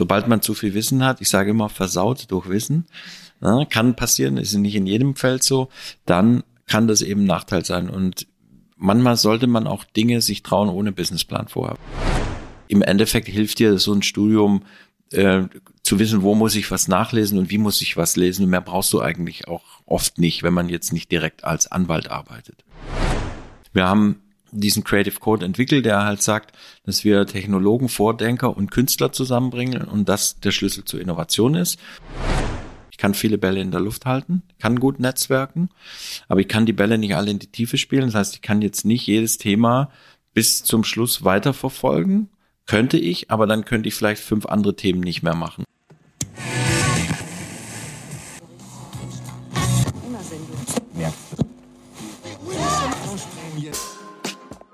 Sobald man zu viel Wissen hat, ich sage immer versaut durch Wissen, ja, kann passieren, ist nicht in jedem Feld so, dann kann das eben ein Nachteil sein. Und manchmal sollte man auch Dinge sich trauen ohne Businessplan vorher. Im Endeffekt hilft dir so ein Studium äh, zu wissen, wo muss ich was nachlesen und wie muss ich was lesen. Und mehr brauchst du eigentlich auch oft nicht, wenn man jetzt nicht direkt als Anwalt arbeitet. Wir haben diesen Creative Code entwickelt, der halt sagt, dass wir Technologen, Vordenker und Künstler zusammenbringen und das der Schlüssel zur Innovation ist. Ich kann viele Bälle in der Luft halten, kann gut netzwerken, aber ich kann die Bälle nicht alle in die Tiefe spielen. Das heißt, ich kann jetzt nicht jedes Thema bis zum Schluss weiterverfolgen. Könnte ich, aber dann könnte ich vielleicht fünf andere Themen nicht mehr machen.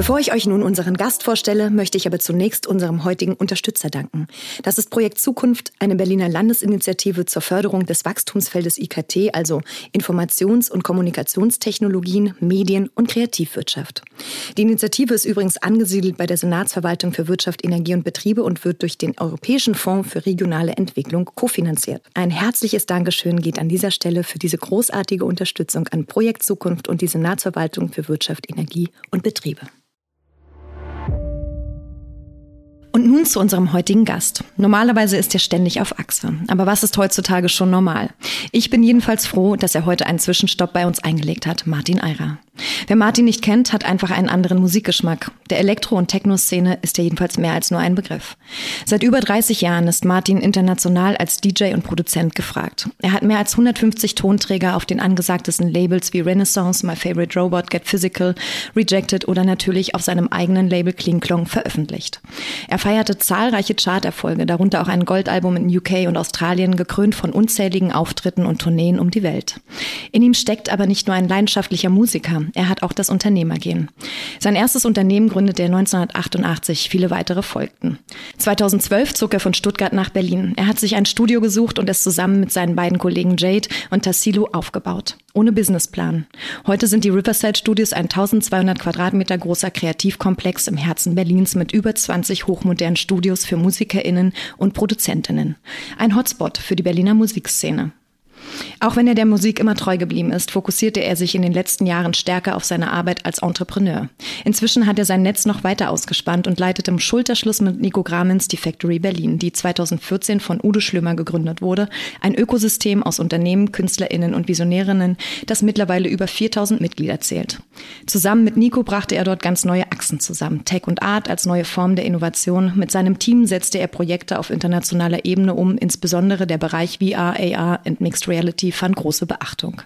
Bevor ich euch nun unseren Gast vorstelle, möchte ich aber zunächst unserem heutigen Unterstützer danken. Das ist Projekt Zukunft, eine Berliner Landesinitiative zur Förderung des Wachstumsfeldes IKT, also Informations- und Kommunikationstechnologien, Medien und Kreativwirtschaft. Die Initiative ist übrigens angesiedelt bei der Senatsverwaltung für Wirtschaft, Energie und Betriebe und wird durch den Europäischen Fonds für regionale Entwicklung kofinanziert. Ein herzliches Dankeschön geht an dieser Stelle für diese großartige Unterstützung an Projekt Zukunft und die Senatsverwaltung für Wirtschaft, Energie und Betriebe. Und nun zu unserem heutigen Gast. Normalerweise ist er ständig auf Achse. Aber was ist heutzutage schon normal? Ich bin jedenfalls froh, dass er heute einen Zwischenstopp bei uns eingelegt hat, Martin Eirer. Wer Martin nicht kennt, hat einfach einen anderen Musikgeschmack. Der Elektro- und Techno-Szene ist ja jedenfalls mehr als nur ein Begriff. Seit über 30 Jahren ist Martin international als DJ und Produzent gefragt. Er hat mehr als 150 Tonträger auf den angesagtesten Labels wie Renaissance, My Favorite Robot, Get Physical, Rejected oder natürlich auf seinem eigenen Label Kling Klong veröffentlicht. Er feierte zahlreiche Charterfolge, darunter auch ein Goldalbum in UK und Australien, gekrönt von unzähligen Auftritten und Tourneen um die Welt. In ihm steckt aber nicht nur ein leidenschaftlicher Musiker, er hat auch das Unternehmergehen. Sein erstes Unternehmen gründete er 1988, viele weitere folgten. 2012 zog er von Stuttgart nach Berlin. Er hat sich ein Studio gesucht und es zusammen mit seinen beiden Kollegen Jade und Tassilo aufgebaut. Ohne Businessplan. Heute sind die Riverside Studios ein 1200 Quadratmeter großer Kreativkomplex im Herzen Berlins mit über 20 hochmodernen Studios für MusikerInnen und Produzentinnen. Ein Hotspot für die Berliner Musikszene. Auch wenn er der Musik immer treu geblieben ist, fokussierte er sich in den letzten Jahren stärker auf seine Arbeit als Entrepreneur. Inzwischen hat er sein Netz noch weiter ausgespannt und leitet im Schulterschluss mit Nico Gramens die Factory Berlin, die 2014 von Udo Schlömer gegründet wurde, ein Ökosystem aus Unternehmen, KünstlerInnen und Visionärinnen, das mittlerweile über 4000 Mitglieder zählt. Zusammen mit Nico brachte er dort ganz neue Achsen zusammen, Tech und Art als neue Form der Innovation. Mit seinem Team setzte er Projekte auf internationaler Ebene um, insbesondere der Bereich VR, AR und Mixed Reality Reality fand große Beachtung.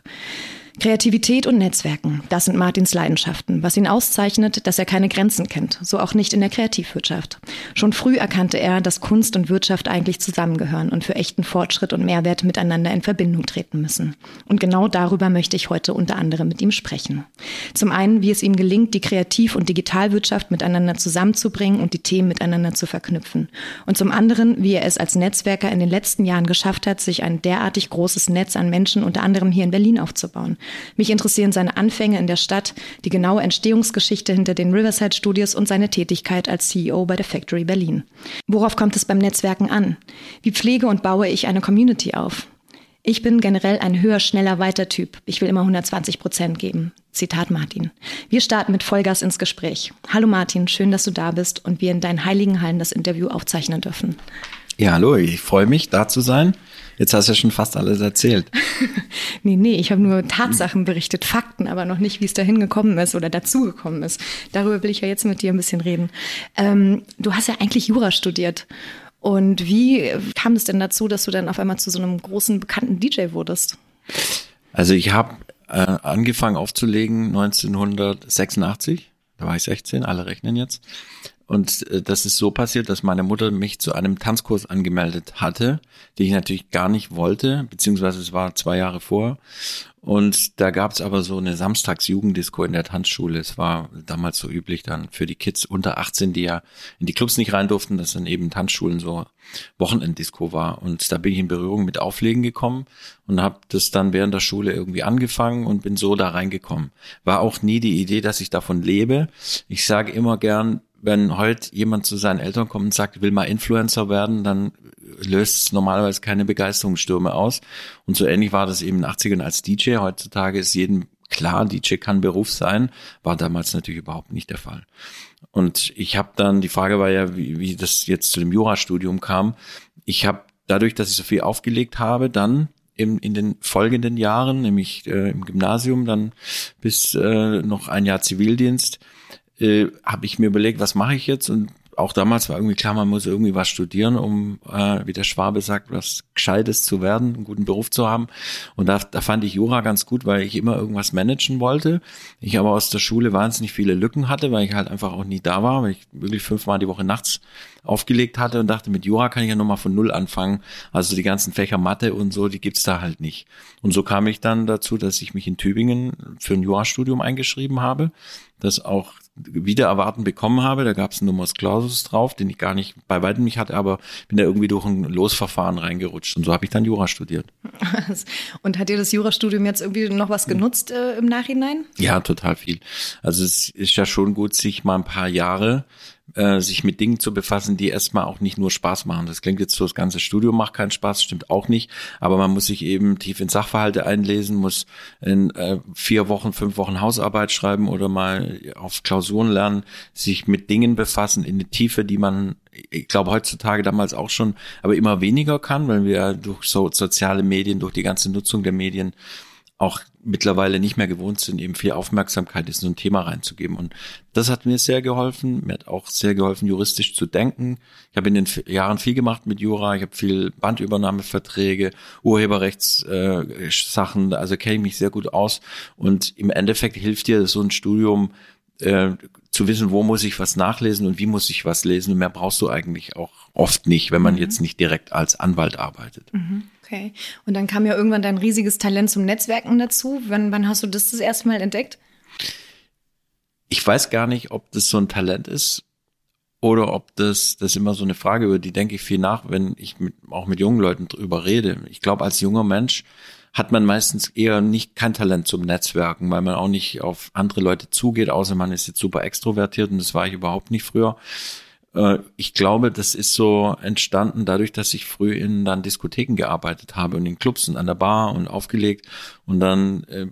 Kreativität und Netzwerken, das sind Martins Leidenschaften, was ihn auszeichnet, dass er keine Grenzen kennt, so auch nicht in der Kreativwirtschaft. Schon früh erkannte er, dass Kunst und Wirtschaft eigentlich zusammengehören und für echten Fortschritt und Mehrwert miteinander in Verbindung treten müssen. Und genau darüber möchte ich heute unter anderem mit ihm sprechen. Zum einen, wie es ihm gelingt, die Kreativ- und Digitalwirtschaft miteinander zusammenzubringen und die Themen miteinander zu verknüpfen. Und zum anderen, wie er es als Netzwerker in den letzten Jahren geschafft hat, sich ein derartig großes Netz an Menschen unter anderem hier in Berlin aufzubauen mich interessieren seine Anfänge in der Stadt, die genaue Entstehungsgeschichte hinter den Riverside Studios und seine Tätigkeit als CEO bei der Factory Berlin. Worauf kommt es beim Netzwerken an? Wie pflege und baue ich eine Community auf? Ich bin generell ein höher, schneller, weiter Typ. Ich will immer 120 Prozent geben. Zitat Martin. Wir starten mit Vollgas ins Gespräch. Hallo Martin, schön, dass du da bist und wir in deinen heiligen Hallen das Interview aufzeichnen dürfen. Ja, hallo, ich freue mich, da zu sein. Jetzt hast du ja schon fast alles erzählt. nee, nee, ich habe nur Tatsachen berichtet, Fakten, aber noch nicht, wie es dahin gekommen ist oder dazugekommen ist. Darüber will ich ja jetzt mit dir ein bisschen reden. Ähm, du hast ja eigentlich Jura studiert. Und wie kam es denn dazu, dass du dann auf einmal zu so einem großen, bekannten DJ wurdest? Also ich habe äh, angefangen aufzulegen 1986. Da war ich 16, alle rechnen jetzt. Und äh, das ist so passiert, dass meine Mutter mich zu einem Tanzkurs angemeldet hatte, den ich natürlich gar nicht wollte, beziehungsweise es war zwei Jahre vor. Und da gab es aber so eine Samstagsjugenddisco in der Tanzschule. Es war damals so üblich dann für die Kids unter 18, die ja in die Clubs nicht rein durften, dass dann eben Tanzschulen so Wochenenddisco war. Und da bin ich in Berührung mit Auflegen gekommen und habe das dann während der Schule irgendwie angefangen und bin so da reingekommen. War auch nie die Idee, dass ich davon lebe. Ich sage immer gern, wenn heute jemand zu seinen Eltern kommt und sagt, will mal Influencer werden, dann löst es normalerweise keine Begeisterungsstürme aus. Und so ähnlich war das eben in den 80ern als DJ. Heutzutage ist jedem klar, DJ kann Beruf sein, war damals natürlich überhaupt nicht der Fall. Und ich habe dann, die Frage war ja, wie, wie das jetzt zu dem Jurastudium kam. Ich habe dadurch, dass ich so viel aufgelegt habe, dann im, in den folgenden Jahren, nämlich äh, im Gymnasium, dann bis äh, noch ein Jahr Zivildienst, äh, habe ich mir überlegt, was mache ich jetzt? Und auch damals war irgendwie klar, man muss irgendwie was studieren, um, äh, wie der Schwabe sagt, was Gescheites zu werden, einen guten Beruf zu haben. Und da, da fand ich Jura ganz gut, weil ich immer irgendwas managen wollte. Ich aber aus der Schule wahnsinnig viele Lücken hatte, weil ich halt einfach auch nie da war, weil ich wirklich fünfmal die Woche nachts aufgelegt hatte und dachte, mit Jura kann ich ja nochmal von Null anfangen. Also die ganzen Fächer Mathe und so, die gibt's da halt nicht. Und so kam ich dann dazu, dass ich mich in Tübingen für ein Jurastudium eingeschrieben habe, das auch wieder erwarten bekommen habe. Da gab es einen Numerus Clausus drauf, den ich gar nicht bei weitem nicht hatte, aber bin da irgendwie durch ein Losverfahren reingerutscht. Und so habe ich dann Jura studiert. Und hat dir das Jurastudium jetzt irgendwie noch was genutzt äh, im Nachhinein? Ja, total viel. Also es ist ja schon gut, sich mal ein paar Jahre äh, sich mit Dingen zu befassen, die erstmal auch nicht nur Spaß machen. Das klingt jetzt so, das ganze Studium macht keinen Spaß, stimmt auch nicht, aber man muss sich eben tief in Sachverhalte einlesen, muss in äh, vier Wochen, fünf Wochen Hausarbeit schreiben oder mal auf Klausuren lernen, sich mit Dingen befassen in die Tiefe, die man ich glaube heutzutage damals auch schon, aber immer weniger kann, weil wir durch so soziale Medien, durch die ganze Nutzung der Medien auch mittlerweile nicht mehr gewohnt sind, eben viel Aufmerksamkeit in so ein Thema reinzugeben. Und das hat mir sehr geholfen. Mir hat auch sehr geholfen, juristisch zu denken. Ich habe in den Jahren viel gemacht mit Jura. Ich habe viel Bandübernahmeverträge, Urheberrechtssachen. Äh, also kenne ich mich sehr gut aus. Und im Endeffekt hilft dir so ein Studium, äh, zu wissen, wo muss ich was nachlesen und wie muss ich was lesen. Und mehr brauchst du eigentlich auch oft nicht, wenn man mhm. jetzt nicht direkt als Anwalt arbeitet. Mhm. Okay. Und dann kam ja irgendwann dein riesiges Talent zum Netzwerken dazu. Wann, wann hast du das das erste Mal entdeckt? Ich weiß gar nicht, ob das so ein Talent ist oder ob das, das ist immer so eine Frage, über die denke ich viel nach, wenn ich mit, auch mit jungen Leuten drüber rede. Ich glaube, als junger Mensch hat man meistens eher nicht kein Talent zum Netzwerken, weil man auch nicht auf andere Leute zugeht, außer man ist jetzt super extrovertiert und das war ich überhaupt nicht früher. Äh, ich glaube, das ist so entstanden dadurch, dass ich früh in dann Diskotheken gearbeitet habe und in Clubs und an der Bar und aufgelegt und dann äh,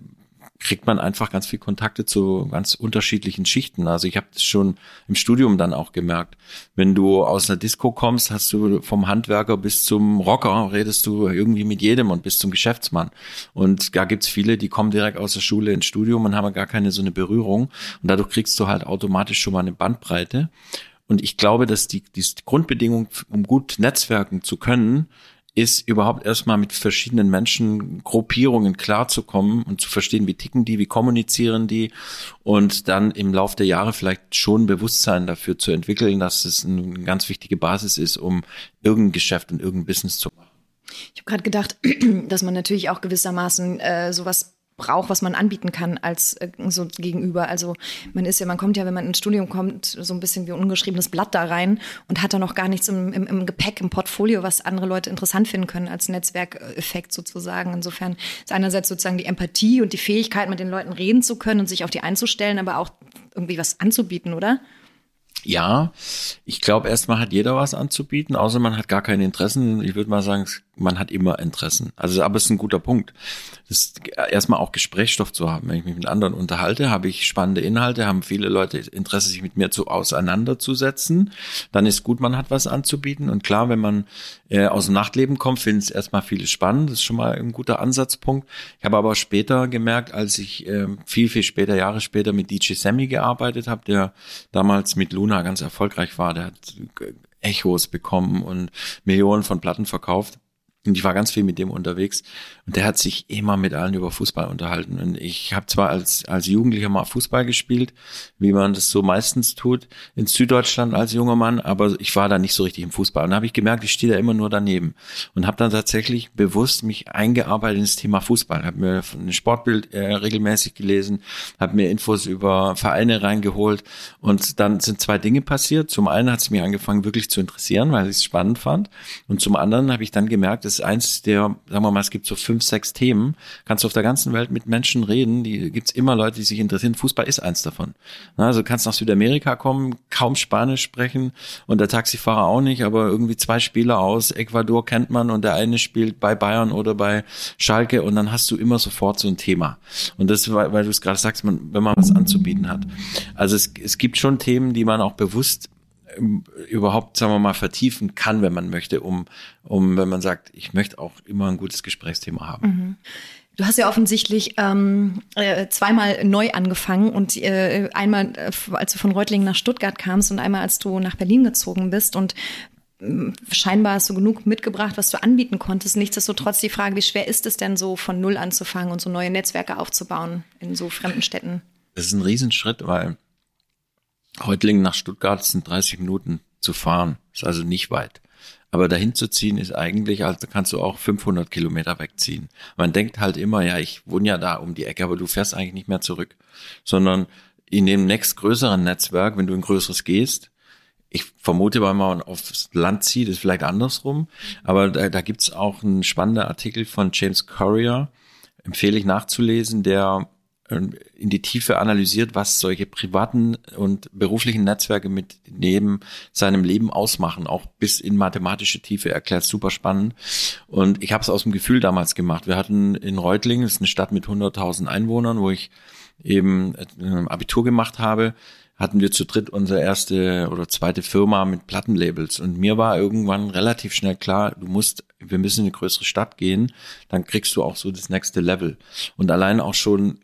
kriegt man einfach ganz viel Kontakte zu ganz unterschiedlichen Schichten. Also ich habe das schon im Studium dann auch gemerkt. Wenn du aus einer Disco kommst, hast du vom Handwerker bis zum Rocker redest du irgendwie mit jedem und bis zum Geschäftsmann. Und da gibt's viele, die kommen direkt aus der Schule ins Studium und haben gar keine so eine Berührung. Und dadurch kriegst du halt automatisch schon mal eine Bandbreite. Und ich glaube, dass die, die Grundbedingung, um gut netzwerken zu können, ist überhaupt erstmal mit verschiedenen Menschen, Gruppierungen klarzukommen und zu verstehen, wie ticken die, wie kommunizieren die und dann im Laufe der Jahre vielleicht schon Bewusstsein dafür zu entwickeln, dass es eine ganz wichtige Basis ist, um irgendein Geschäft und irgendein Business zu machen. Ich habe gerade gedacht, dass man natürlich auch gewissermaßen äh, sowas braucht, was man anbieten kann als äh, so gegenüber. Also man ist ja, man kommt ja, wenn man ins Studium kommt, so ein bisschen wie ein ungeschriebenes Blatt da rein und hat da noch gar nichts im, im, im Gepäck, im Portfolio, was andere Leute interessant finden können als Netzwerkeffekt sozusagen. Insofern ist einerseits sozusagen die Empathie und die Fähigkeit, mit den Leuten reden zu können und sich auf die einzustellen, aber auch irgendwie was anzubieten, oder? Ja, ich glaube, erstmal hat jeder was anzubieten, außer man hat gar keine Interessen. Ich würde mal sagen, es man hat immer Interessen. Also, aber es ist ein guter Punkt. Das ist erstmal auch Gesprächsstoff zu haben. Wenn ich mich mit anderen unterhalte, habe ich spannende Inhalte, haben viele Leute Interesse, sich mit mir zu auseinanderzusetzen. Dann ist gut, man hat was anzubieten. Und klar, wenn man äh, aus dem Nachtleben kommt, finden es erstmal viele spannend. Das ist schon mal ein guter Ansatzpunkt. Ich habe aber später gemerkt, als ich äh, viel, viel später, Jahre später mit DJ Sammy gearbeitet habe, der damals mit Luna ganz erfolgreich war, der hat Echos bekommen und Millionen von Platten verkauft. Und ich war ganz viel mit dem unterwegs und der hat sich immer mit allen über Fußball unterhalten. Und ich habe zwar als, als Jugendlicher mal Fußball gespielt, wie man das so meistens tut, in Süddeutschland als junger Mann, aber ich war da nicht so richtig im Fußball. Und da habe ich gemerkt, ich stehe da immer nur daneben. Und habe dann tatsächlich bewusst mich eingearbeitet ins Thema Fußball. Habe mir ein Sportbild äh, regelmäßig gelesen, habe mir Infos über Vereine reingeholt. Und dann sind zwei Dinge passiert. Zum einen hat es mich angefangen, wirklich zu interessieren, weil ich es spannend fand. Und zum anderen habe ich dann gemerkt, ist eins der, sagen wir mal, es gibt so fünf, sechs Themen, kannst du auf der ganzen Welt mit Menschen reden, die gibt's immer Leute, die sich interessieren. Fußball ist eins davon. Also kannst nach Südamerika kommen, kaum Spanisch sprechen und der Taxifahrer auch nicht, aber irgendwie zwei Spieler aus Ecuador kennt man und der eine spielt bei Bayern oder bei Schalke und dann hast du immer sofort so ein Thema. Und das, weil, weil du es gerade sagst, man, wenn man was anzubieten hat. Also es, es gibt schon Themen, die man auch bewusst überhaupt, sagen wir mal, vertiefen kann, wenn man möchte, um, um, wenn man sagt, ich möchte auch immer ein gutes Gesprächsthema haben. Mhm. Du hast ja offensichtlich ähm, äh, zweimal neu angefangen und äh, einmal, äh, als du von Reutlingen nach Stuttgart kamst und einmal, als du nach Berlin gezogen bist und äh, scheinbar hast du genug mitgebracht, was du anbieten konntest. Nichtsdestotrotz die Frage, wie schwer ist es denn so, von Null anzufangen und so neue Netzwerke aufzubauen in so fremden Städten? Das ist ein Riesenschritt, weil Reutlingen nach Stuttgart sind 30 Minuten zu fahren, ist also nicht weit. Aber dahin zu ziehen ist eigentlich, also kannst du auch 500 Kilometer wegziehen. Man denkt halt immer, ja, ich wohne ja da um die Ecke, aber du fährst eigentlich nicht mehr zurück, sondern in dem nächstgrößeren Netzwerk, wenn du ein größeres gehst, ich vermute, weil man aufs Land zieht, ist vielleicht andersrum, aber da, da gibt's auch einen spannenden Artikel von James Courier, empfehle ich nachzulesen, der in die Tiefe analysiert, was solche privaten und beruflichen Netzwerke mit neben seinem Leben ausmachen, auch bis in mathematische Tiefe erklärt, super spannend. Und ich habe es aus dem Gefühl damals gemacht. Wir hatten in Reutlingen, das ist eine Stadt mit 100.000 Einwohnern, wo ich eben äh, Abitur gemacht habe, hatten wir zu dritt unsere erste oder zweite Firma mit Plattenlabels. Und mir war irgendwann relativ schnell klar, du musst, wir müssen in eine größere Stadt gehen, dann kriegst du auch so das nächste Level. Und allein auch schon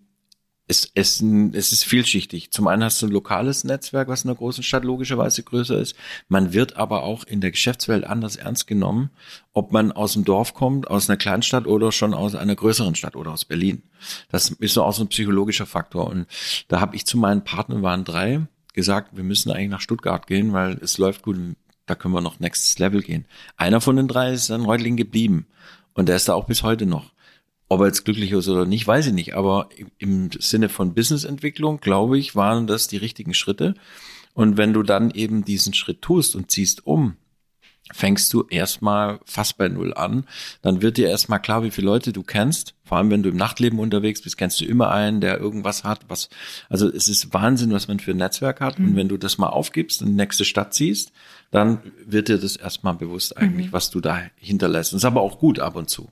es, es, es ist vielschichtig. Zum einen hast du ein lokales Netzwerk, was in einer großen Stadt logischerweise größer ist. Man wird aber auch in der Geschäftswelt anders ernst genommen, ob man aus dem Dorf kommt, aus einer Kleinstadt oder schon aus einer größeren Stadt oder aus Berlin. Das ist auch so ein psychologischer Faktor. Und da habe ich zu meinen Partnern, waren drei, gesagt, wir müssen eigentlich nach Stuttgart gehen, weil es läuft gut, da können wir noch nächstes Level gehen. Einer von den drei ist dann Reutling geblieben. Und der ist da auch bis heute noch. Ob er jetzt glücklich ist oder nicht, weiß ich nicht. Aber im Sinne von Businessentwicklung, glaube ich, waren das die richtigen Schritte. Und wenn du dann eben diesen Schritt tust und ziehst um, fängst du erstmal fast bei Null an. Dann wird dir erstmal klar, wie viele Leute du kennst. Vor allem, wenn du im Nachtleben unterwegs bist, kennst du immer einen, der irgendwas hat, was, also es ist Wahnsinn, was man für ein Netzwerk hat. Mhm. Und wenn du das mal aufgibst und die nächste Stadt ziehst, dann wird dir das erstmal bewusst eigentlich, mhm. was du da hinterlässt. Das ist aber auch gut ab und zu.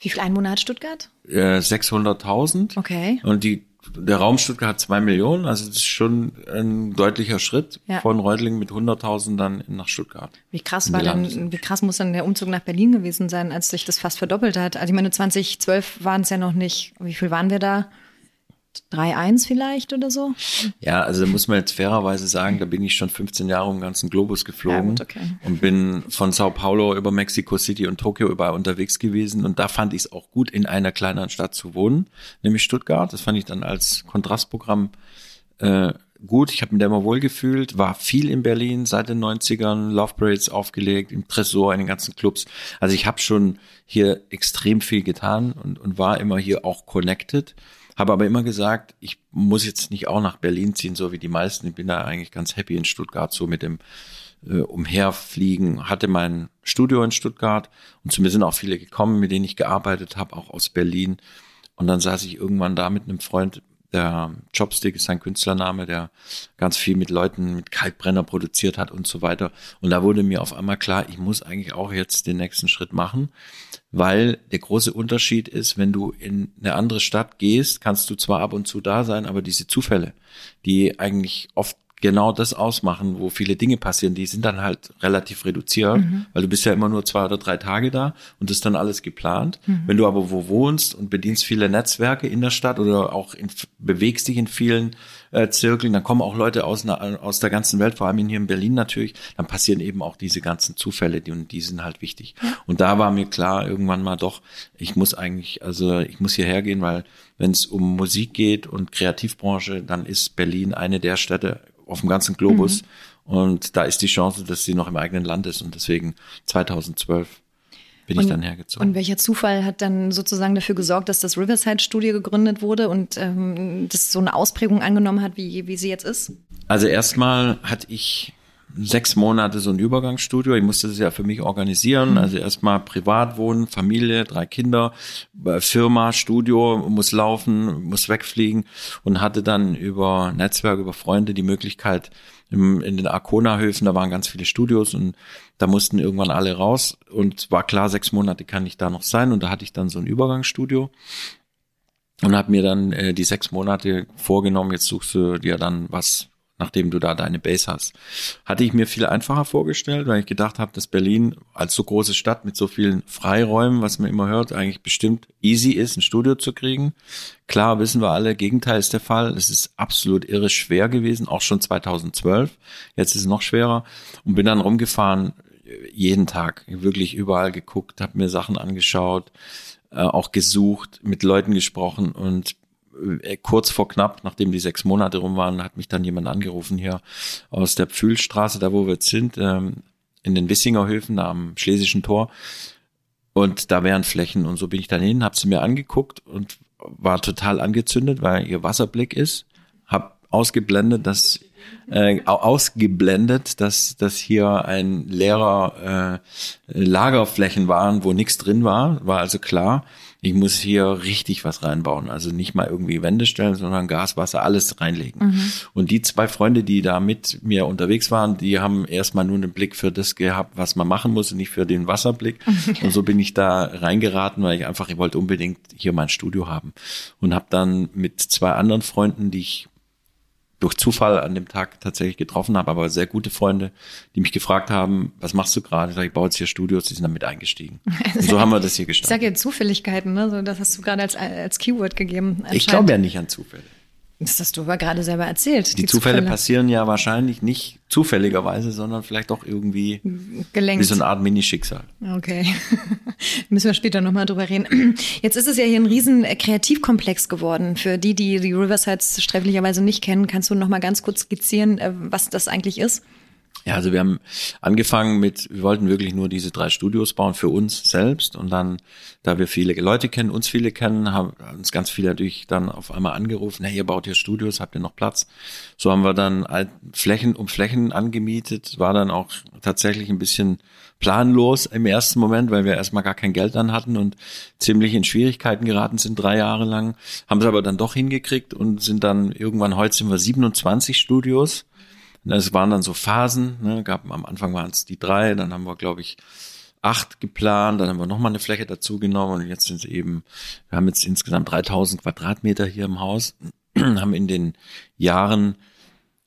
Wie viel Einwohner hat Stuttgart? Äh, 600.000. Okay. Und die, der Raum Stuttgart hat zwei Millionen. Also das ist schon ein deutlicher Schritt ja. von Reutlingen mit 100.000 dann nach Stuttgart. Wie krass war denn, wie krass muss dann der Umzug nach Berlin gewesen sein, als sich das fast verdoppelt hat? Also ich meine, 2012 waren es ja noch nicht. Wie viel waren wir da? 3-1 vielleicht oder so? Ja, also da muss man jetzt fairerweise sagen, da bin ich schon 15 Jahre um den ganzen Globus geflogen ja, gut, okay. und bin von Sao Paulo über Mexico City und Tokio überall unterwegs gewesen und da fand ich es auch gut, in einer kleineren Stadt zu wohnen, nämlich Stuttgart. Das fand ich dann als Kontrastprogramm äh, gut. Ich habe mich da immer wohl gefühlt, war viel in Berlin seit den 90ern, Love Parades aufgelegt, im Tresor, in den ganzen Clubs. Also ich habe schon hier extrem viel getan und, und war immer hier auch connected. Habe aber immer gesagt, ich muss jetzt nicht auch nach Berlin ziehen, so wie die meisten. Ich bin da eigentlich ganz happy in Stuttgart, so mit dem äh, Umherfliegen. Hatte mein Studio in Stuttgart und zu mir sind auch viele gekommen, mit denen ich gearbeitet habe, auch aus Berlin. Und dann saß ich irgendwann da mit einem Freund Der Chopstick ist sein Künstlername, der ganz viel mit Leuten, mit Kalkbrenner produziert hat und so weiter. Und da wurde mir auf einmal klar, ich muss eigentlich auch jetzt den nächsten Schritt machen, weil der große Unterschied ist, wenn du in eine andere Stadt gehst, kannst du zwar ab und zu da sein, aber diese Zufälle, die eigentlich oft genau das ausmachen, wo viele Dinge passieren, die sind dann halt relativ reduziert, mhm. weil du bist ja immer nur zwei oder drei Tage da und das ist dann alles geplant. Mhm. Wenn du aber wo wohnst und bedienst viele Netzwerke in der Stadt oder auch in, bewegst dich in vielen äh, Zirkeln, dann kommen auch Leute aus, aus der ganzen Welt, vor allem hier in Berlin natürlich, dann passieren eben auch diese ganzen Zufälle, die, und die sind halt wichtig. Ja. Und da war mir klar, irgendwann mal doch, ich muss eigentlich, also ich muss hierher gehen, weil wenn es um Musik geht und Kreativbranche, dann ist Berlin eine der Städte auf dem ganzen Globus. Mhm. Und da ist die Chance, dass sie noch im eigenen Land ist. Und deswegen 2012 bin und, ich dann hergezogen. Und welcher Zufall hat dann sozusagen dafür gesorgt, dass das Riverside Studio gegründet wurde und ähm, das so eine Ausprägung angenommen hat, wie, wie sie jetzt ist? Also erstmal hatte ich sechs Monate so ein Übergangsstudio. Ich musste das ja für mich organisieren. Mhm. Also erstmal privat wohnen, Familie, drei Kinder, äh, Firma, Studio, muss laufen, muss wegfliegen und hatte dann über Netzwerk, über Freunde die Möglichkeit, im, in den Arkona-Höfen, da waren ganz viele Studios und da mussten irgendwann alle raus und war klar, sechs Monate kann ich da noch sein und da hatte ich dann so ein Übergangsstudio und habe mir dann äh, die sechs Monate vorgenommen, jetzt suchst du dir dann was nachdem du da deine Base hast. Hatte ich mir viel einfacher vorgestellt, weil ich gedacht habe, dass Berlin als so große Stadt mit so vielen Freiräumen, was man immer hört, eigentlich bestimmt easy ist, ein Studio zu kriegen. Klar wissen wir alle, Gegenteil ist der Fall. Es ist absolut irre schwer gewesen, auch schon 2012. Jetzt ist es noch schwerer und bin dann rumgefahren jeden Tag, wirklich überall geguckt, habe mir Sachen angeschaut, äh, auch gesucht, mit Leuten gesprochen und äh, kurz vor knapp, nachdem die sechs Monate rum waren, hat mich dann jemand angerufen hier aus der Pfühlstraße, da wo wir jetzt sind, ähm, in den Wissinger Höfen, da am Schlesischen Tor. Und da wären Flächen. Und so bin ich dann hin, habe sie mir angeguckt und war total angezündet, weil ihr Wasserblick ist. Hab ausgeblendet, dass äh, ausgeblendet, dass dass hier ein leerer äh, Lagerflächen waren, wo nichts drin war. War also klar ich muss hier richtig was reinbauen. Also nicht mal irgendwie Wände stellen, sondern Gas, Wasser, alles reinlegen. Mhm. Und die zwei Freunde, die da mit mir unterwegs waren, die haben erstmal nur einen Blick für das gehabt, was man machen muss und nicht für den Wasserblick. und so bin ich da reingeraten, weil ich einfach, ich wollte unbedingt hier mein Studio haben. Und habe dann mit zwei anderen Freunden, die ich durch Zufall an dem Tag tatsächlich getroffen habe, aber sehr gute Freunde, die mich gefragt haben, was machst du gerade? Ich sage, ich baue jetzt hier Studios, die sind damit eingestiegen. Und so haben wir das hier gestartet. Ich sage ja Zufälligkeiten, ne? So, das hast du gerade als, als Keyword gegeben. Ich glaube ja nicht an Zufälle. Das hast du aber gerade selber erzählt. Die, die Zufälle, Zufälle, passieren ja wahrscheinlich nicht zufälligerweise, sondern vielleicht auch irgendwie Gelenkt. wie so eine Art Mini-Schicksal. Okay. Müssen wir später nochmal drüber reden. Jetzt ist es ja hier ein riesen Kreativkomplex geworden. Für die, die die Riversides sträflicherweise nicht kennen, kannst du nochmal ganz kurz skizzieren, äh, was das eigentlich ist? Ja, also wir haben angefangen mit, wir wollten wirklich nur diese drei Studios bauen für uns selbst und dann, da wir viele Leute kennen, uns viele kennen, haben uns ganz viele natürlich dann auf einmal angerufen, hey, ihr baut hier Studios, habt ihr noch Platz? So haben wir dann Flächen um Flächen angemietet, war dann auch tatsächlich ein bisschen planlos im ersten Moment, weil wir erstmal gar kein Geld dann hatten und ziemlich in Schwierigkeiten geraten sind drei Jahre lang, haben es aber dann doch hingekriegt und sind dann irgendwann, heute sind wir 27 Studios es waren dann so Phasen, ne, gab, am Anfang waren es die drei, dann haben wir, glaube ich, acht geplant, dann haben wir nochmal eine Fläche dazu genommen und jetzt sind es eben, wir haben jetzt insgesamt 3000 Quadratmeter hier im Haus, haben in den Jahren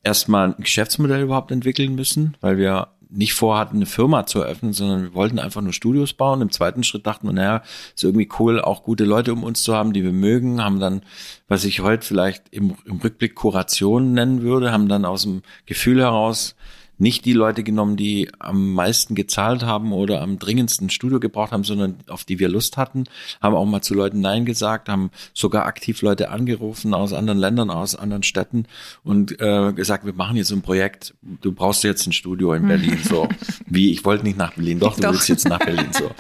erstmal ein Geschäftsmodell überhaupt entwickeln müssen, weil wir nicht vorhatten, eine Firma zu eröffnen, sondern wir wollten einfach nur Studios bauen. Im zweiten Schritt dachten wir, naja, ist irgendwie cool, auch gute Leute um uns zu haben, die wir mögen, haben dann, was ich heute vielleicht im, im Rückblick Kuration nennen würde, haben dann aus dem Gefühl heraus nicht die Leute genommen, die am meisten gezahlt haben oder am dringendsten Studio gebraucht haben, sondern auf die wir Lust hatten, haben auch mal zu Leuten Nein gesagt, haben sogar aktiv Leute angerufen aus anderen Ländern, aus anderen Städten und äh, gesagt, wir machen jetzt ein Projekt, du brauchst jetzt ein Studio in Berlin, so wie, ich wollte nicht nach Berlin, doch, du doch. willst jetzt nach Berlin, so.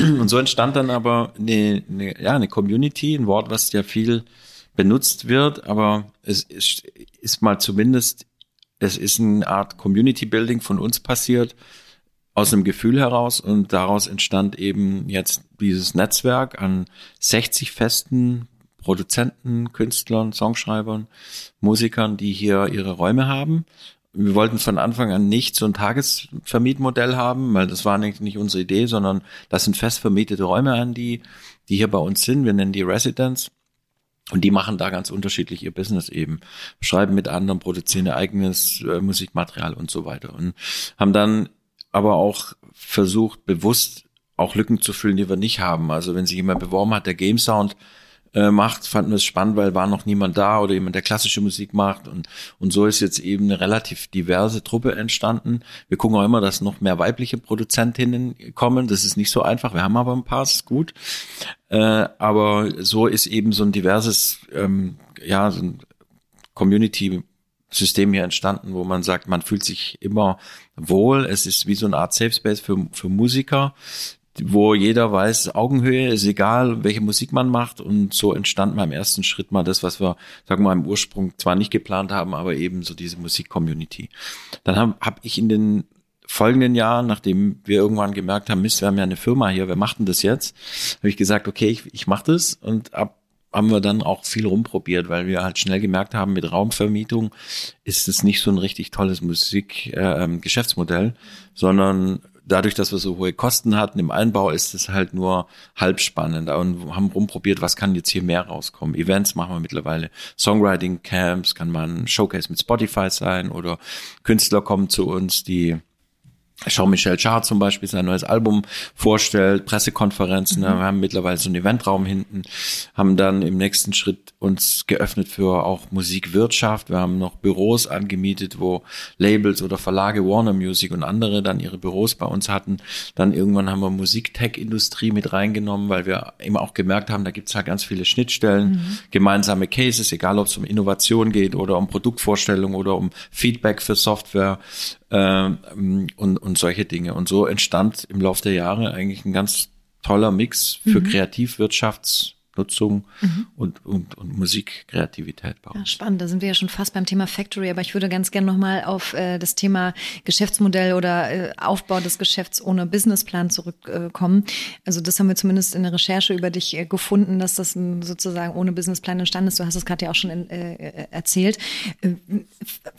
Und so entstand dann aber eine, eine, ja, eine Community, ein Wort, was ja viel benutzt wird, aber es ist, ist mal zumindest es ist eine Art Community Building von uns passiert, aus einem Gefühl heraus und daraus entstand eben jetzt dieses Netzwerk an 60 festen Produzenten, Künstlern, Songschreibern, Musikern, die hier ihre Räume haben. Wir wollten von Anfang an nicht so ein Tagesvermietmodell haben, weil das war eigentlich nicht unsere Idee, sondern das sind fest vermietete Räume an, die, die hier bei uns sind. Wir nennen die Residents. Und die machen da ganz unterschiedlich ihr Business eben. Schreiben mit anderen, produzieren ihr eigenes äh, Musikmaterial und so weiter. Und haben dann aber auch versucht, bewusst auch Lücken zu füllen, die wir nicht haben. Also wenn sich jemand beworben hat, der Game Sound äh, macht, fanden wir es spannend, weil war noch niemand da oder jemand, der klassische Musik macht. Und, und so ist jetzt eben eine relativ diverse Truppe entstanden. Wir gucken auch immer, dass noch mehr weibliche Produzentinnen kommen. Das ist nicht so einfach. Wir haben aber ein paar, ist gut. Äh, aber so ist eben so ein diverses, ähm, ja, so ein Community System hier entstanden, wo man sagt, man fühlt sich immer wohl. Es ist wie so eine Art Safe Space für, für Musiker, wo jeder weiß, Augenhöhe ist egal, welche Musik man macht. Und so entstand mal im ersten Schritt mal das, was wir, sagen wir mal, im Ursprung zwar nicht geplant haben, aber eben so diese Musik-Community. Dann habe hab ich in den folgenden Jahren, nachdem wir irgendwann gemerkt haben, Mist, wir haben ja eine Firma hier, wer macht denn das jetzt? Habe ich gesagt, okay, ich, ich mache das und ab haben wir dann auch viel rumprobiert, weil wir halt schnell gemerkt haben, mit Raumvermietung ist es nicht so ein richtig tolles Musikgeschäftsmodell, äh, sondern dadurch, dass wir so hohe Kosten hatten im Einbau, ist es halt nur halb spannend und haben rumprobiert, was kann jetzt hier mehr rauskommen. Events machen wir mittlerweile, Songwriting Camps, kann man Showcase mit Spotify sein oder Künstler kommen zu uns, die Jean-Michel Jarre zum Beispiel sein neues Album vorstellt, Pressekonferenzen, mhm. wir haben mittlerweile so einen Eventraum hinten, haben dann im nächsten Schritt uns geöffnet für auch Musikwirtschaft. Wir haben noch Büros angemietet, wo Labels oder Verlage Warner Music und andere dann ihre Büros bei uns hatten. Dann irgendwann haben wir Musik-Tech-Industrie mit reingenommen, weil wir immer auch gemerkt haben, da gibt's halt ganz viele Schnittstellen, mhm. gemeinsame Cases, egal ob es um Innovation geht oder um Produktvorstellung oder um Feedback für Software äh, und, und solche Dinge. Und so entstand im Laufe der Jahre eigentlich ein ganz toller Mix für mhm. Kreativwirtschafts Nutzung mhm. und, und, und Musikkreativität uns. Ja, spannend, da sind wir ja schon fast beim Thema Factory, aber ich würde ganz gerne nochmal auf äh, das Thema Geschäftsmodell oder äh, Aufbau des Geschäfts ohne Businessplan zurückkommen. Äh, also das haben wir zumindest in der Recherche über dich äh, gefunden, dass das sozusagen ohne Businessplan entstanden ist. Du hast es gerade ja auch schon in, äh, erzählt. Äh,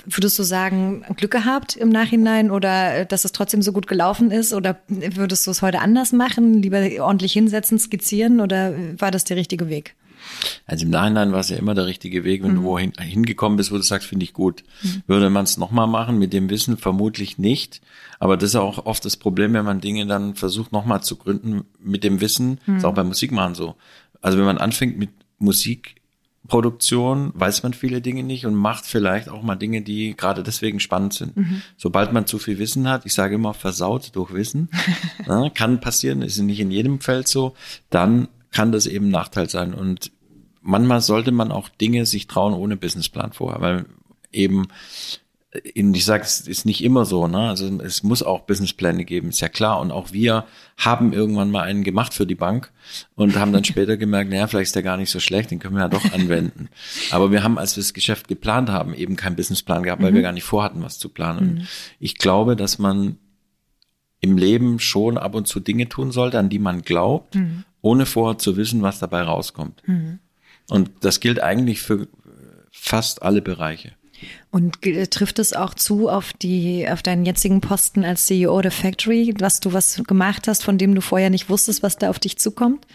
würdest du sagen, Glück gehabt im Nachhinein oder dass es trotzdem so gut gelaufen ist oder würdest du es heute anders machen, lieber ordentlich hinsetzen, skizzieren oder war das der richtige richtige Weg? Also im Nachhinein war es ja immer der richtige Weg, wenn mhm. du wohin hingekommen bist, wo du sagst, finde ich gut. Mhm. Würde man es nochmal machen mit dem Wissen? Vermutlich nicht. Aber das ist auch oft das Problem, wenn man Dinge dann versucht nochmal zu gründen mit dem Wissen. Mhm. Ist auch beim Musikmachen so. Also wenn man anfängt mit Musikproduktion, weiß man viele Dinge nicht und macht vielleicht auch mal Dinge, die gerade deswegen spannend sind. Mhm. Sobald man zu viel Wissen hat, ich sage immer versaut durch Wissen, ja, kann passieren, ist nicht in jedem Feld so, dann kann das eben ein Nachteil sein. Und manchmal sollte man auch Dinge sich trauen ohne Businessplan vorher, weil eben ich sage, es ist nicht immer so, ne? Also es muss auch Businesspläne geben, ist ja klar. Und auch wir haben irgendwann mal einen gemacht für die Bank und haben dann später gemerkt, naja, vielleicht ist der gar nicht so schlecht, den können wir ja doch anwenden. Aber wir haben, als wir das Geschäft geplant haben, eben keinen Businessplan gehabt, weil mhm. wir gar nicht vorhatten, was zu planen. Und mhm. ich glaube, dass man im Leben schon ab und zu Dinge tun sollte, an die man glaubt, mhm ohne vorher zu wissen, was dabei rauskommt. Mhm. Und das gilt eigentlich für fast alle Bereiche. Und trifft es auch zu auf die, auf deinen jetzigen Posten als CEO der Factory, dass du was gemacht hast, von dem du vorher nicht wusstest, was da auf dich zukommt?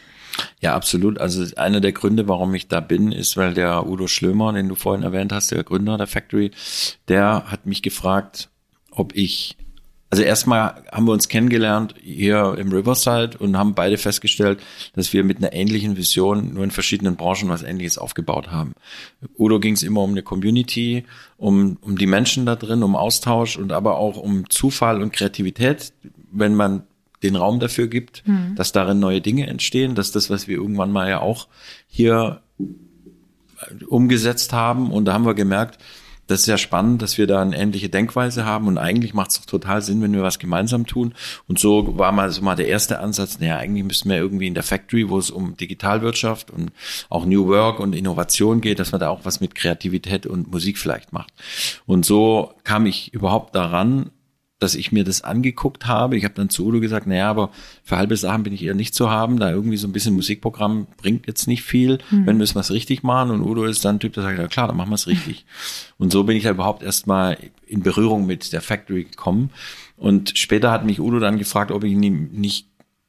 Ja, absolut. Also einer der Gründe, warum ich da bin, ist, weil der Udo Schlömer, den du vorhin erwähnt hast, der Gründer der Factory, der hat mich gefragt, ob ich also erstmal haben wir uns kennengelernt hier im Riverside und haben beide festgestellt, dass wir mit einer ähnlichen Vision nur in verschiedenen Branchen was Ähnliches aufgebaut haben. Udo ging es immer um eine Community, um, um die Menschen da drin, um Austausch und aber auch um Zufall und Kreativität, wenn man den Raum dafür gibt, mhm. dass darin neue Dinge entstehen. Das ist das, was wir irgendwann mal ja auch hier umgesetzt haben. Und da haben wir gemerkt, das ist ja spannend, dass wir da eine ähnliche Denkweise haben und eigentlich macht es doch total Sinn, wenn wir was gemeinsam tun. Und so war mal so mal der erste Ansatz, naja, eigentlich müssen wir irgendwie in der Factory, wo es um Digitalwirtschaft und auch New Work und Innovation geht, dass man da auch was mit Kreativität und Musik vielleicht macht. Und so kam ich überhaupt daran, dass ich mir das angeguckt habe. Ich habe dann zu Udo gesagt, naja, aber für halbe Sachen bin ich eher nicht zu haben. Da irgendwie so ein bisschen Musikprogramm bringt jetzt nicht viel, mhm. wenn wir es richtig machen. Und Udo ist dann ein Typ, der sagt, ja klar, dann machen wir es richtig. Und so bin ich da überhaupt erstmal in Berührung mit der Factory gekommen. Und später hat mich Udo dann gefragt, ob ich nicht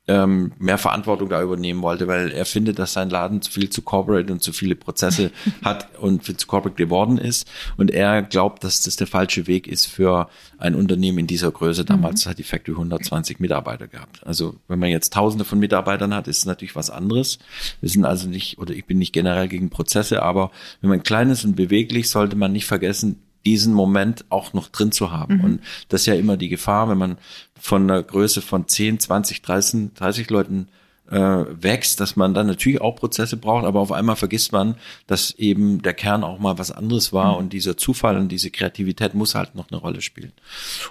ähm, mehr Verantwortung da übernehmen wollte, weil er findet, dass sein Laden zu viel zu corporate und zu viele Prozesse hat und viel zu corporate geworden ist. Und er glaubt, dass das der falsche Weg ist für ein Unternehmen in dieser Größe. Mhm. Damals mhm. hat die Factory 120 Mitarbeiter gehabt. Also wenn man jetzt Tausende von Mitarbeitern hat, ist es natürlich was anderes. Wir sind also nicht, oder ich bin nicht generell gegen Prozesse, aber wenn man klein ist und beweglich, sollte man nicht vergessen, diesen Moment auch noch drin zu haben. Mhm. Und das ist ja immer die Gefahr, wenn man von einer Größe von 10, 20, 30, 30 Leuten äh, wächst, dass man dann natürlich auch Prozesse braucht, aber auf einmal vergisst man, dass eben der Kern auch mal was anderes war mhm. und dieser Zufall und diese Kreativität muss halt noch eine Rolle spielen.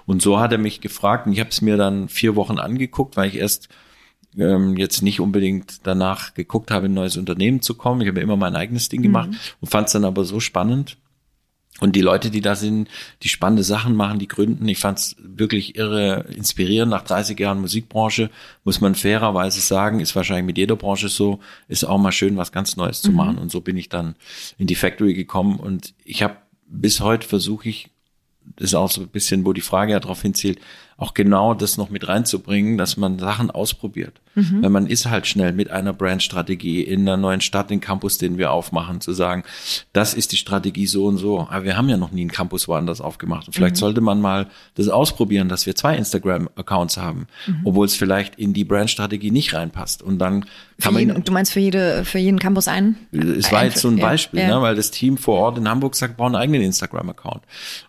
Und so hat er mich gefragt und ich habe es mir dann vier Wochen angeguckt, weil ich erst ähm, jetzt nicht unbedingt danach geguckt habe, in ein neues Unternehmen zu kommen. Ich habe immer mein eigenes Ding gemacht mhm. und fand es dann aber so spannend, und die Leute, die da sind, die spannende Sachen machen, die gründen. Ich fand es wirklich irre inspirierend. Nach 30 Jahren Musikbranche muss man fairerweise sagen, ist wahrscheinlich mit jeder Branche so, ist auch mal schön, was ganz Neues zu mhm. machen. Und so bin ich dann in die Factory gekommen. Und ich habe bis heute versuche ich, das ist auch so ein bisschen, wo die Frage ja darauf hinzielt, auch genau das noch mit reinzubringen, dass man Sachen ausprobiert. Mhm. Weil man ist halt schnell mit einer Brandstrategie in einer neuen Stadt, den Campus, den wir aufmachen, zu sagen, das ist die Strategie so und so. Aber wir haben ja noch nie einen Campus woanders aufgemacht. Und vielleicht mhm. sollte man mal das ausprobieren, dass wir zwei Instagram-Accounts haben, mhm. obwohl es vielleicht in die Brandstrategie nicht reinpasst. Und dann kann jeden, man. du meinst für jede, für jeden Campus einen? Es war jetzt so ein Beispiel, ja, ja. Ne, weil das Team vor Ort in Hamburg sagt, wir brauchen einen eigenen Instagram-Account.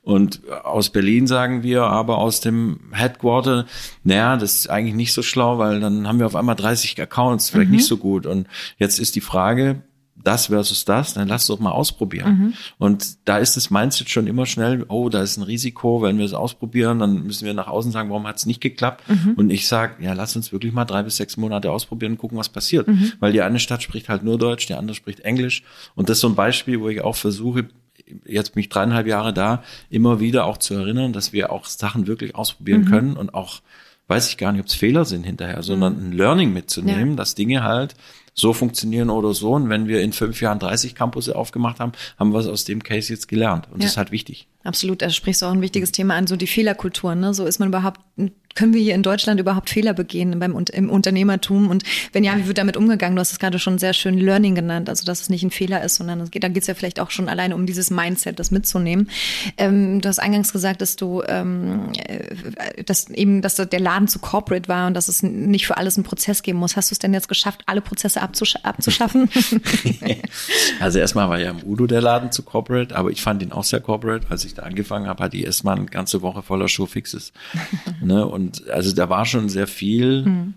Und aus Berlin sagen wir aber aus dem Headquarter, naja, das ist eigentlich nicht so schlau, weil dann haben wir auf einmal 30 Accounts, vielleicht mhm. nicht so gut. Und jetzt ist die Frage, das versus das, dann lass doch mal ausprobieren. Mhm. Und da ist das Mindset schon immer schnell, oh, da ist ein Risiko, wenn wir es ausprobieren, dann müssen wir nach außen sagen, warum hat es nicht geklappt? Mhm. Und ich sage, ja, lass uns wirklich mal drei bis sechs Monate ausprobieren und gucken, was passiert. Mhm. Weil die eine Stadt spricht halt nur Deutsch, die andere spricht Englisch. Und das ist so ein Beispiel, wo ich auch versuche, jetzt bin ich dreieinhalb Jahre da, immer wieder auch zu erinnern, dass wir auch Sachen wirklich ausprobieren mhm. können und auch, weiß ich gar nicht, ob es Fehler sind hinterher, sondern mhm. ein Learning mitzunehmen, ja. dass Dinge halt so funktionieren oder so. Und wenn wir in fünf Jahren 30 Campus aufgemacht haben, haben wir es aus dem Case jetzt gelernt. Und ja. das ist halt wichtig. Absolut, da sprichst du auch ein wichtiges Thema an, so die Fehlerkultur. Ne? So ist man überhaupt können wir hier in Deutschland überhaupt Fehler begehen beim im Unternehmertum? Und wenn ja, wie wird damit umgegangen? Du hast es gerade schon sehr schön Learning genannt, also dass es nicht ein Fehler ist, sondern es geht, da geht es ja vielleicht auch schon alleine um dieses Mindset, das mitzunehmen. Ähm, du hast eingangs gesagt, dass du, ähm, äh, dass eben, dass der Laden zu corporate war und dass es nicht für alles einen Prozess geben muss. Hast du es denn jetzt geschafft, alle Prozesse abzusch abzuschaffen? also erstmal war ja im Udo der Laden zu corporate, aber ich fand ihn auch sehr corporate. Als ich da angefangen habe, hatte ich erstmal eine ganze Woche voller Showfixes. ne? Und also da war schon sehr viel. Mhm.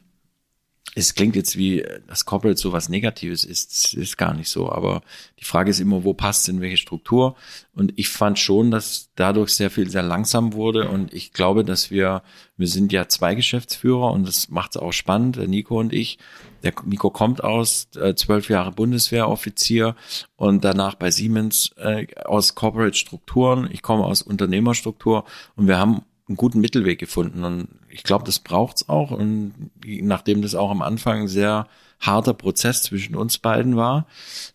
Es klingt jetzt wie, das Corporate so was Negatives ist, ist gar nicht so. Aber die Frage ist immer, wo passt es in welche Struktur? Und ich fand schon, dass dadurch sehr viel sehr langsam wurde. Und ich glaube, dass wir, wir sind ja zwei Geschäftsführer und das macht es auch spannend, Nico und ich. Der Nico kommt aus äh, zwölf Jahre Bundeswehroffizier und danach bei Siemens äh, aus Corporate Strukturen. Ich komme aus Unternehmerstruktur und wir haben einen guten Mittelweg gefunden. Und ich glaube, das braucht's auch. Und nachdem das auch am Anfang ein sehr harter Prozess zwischen uns beiden war,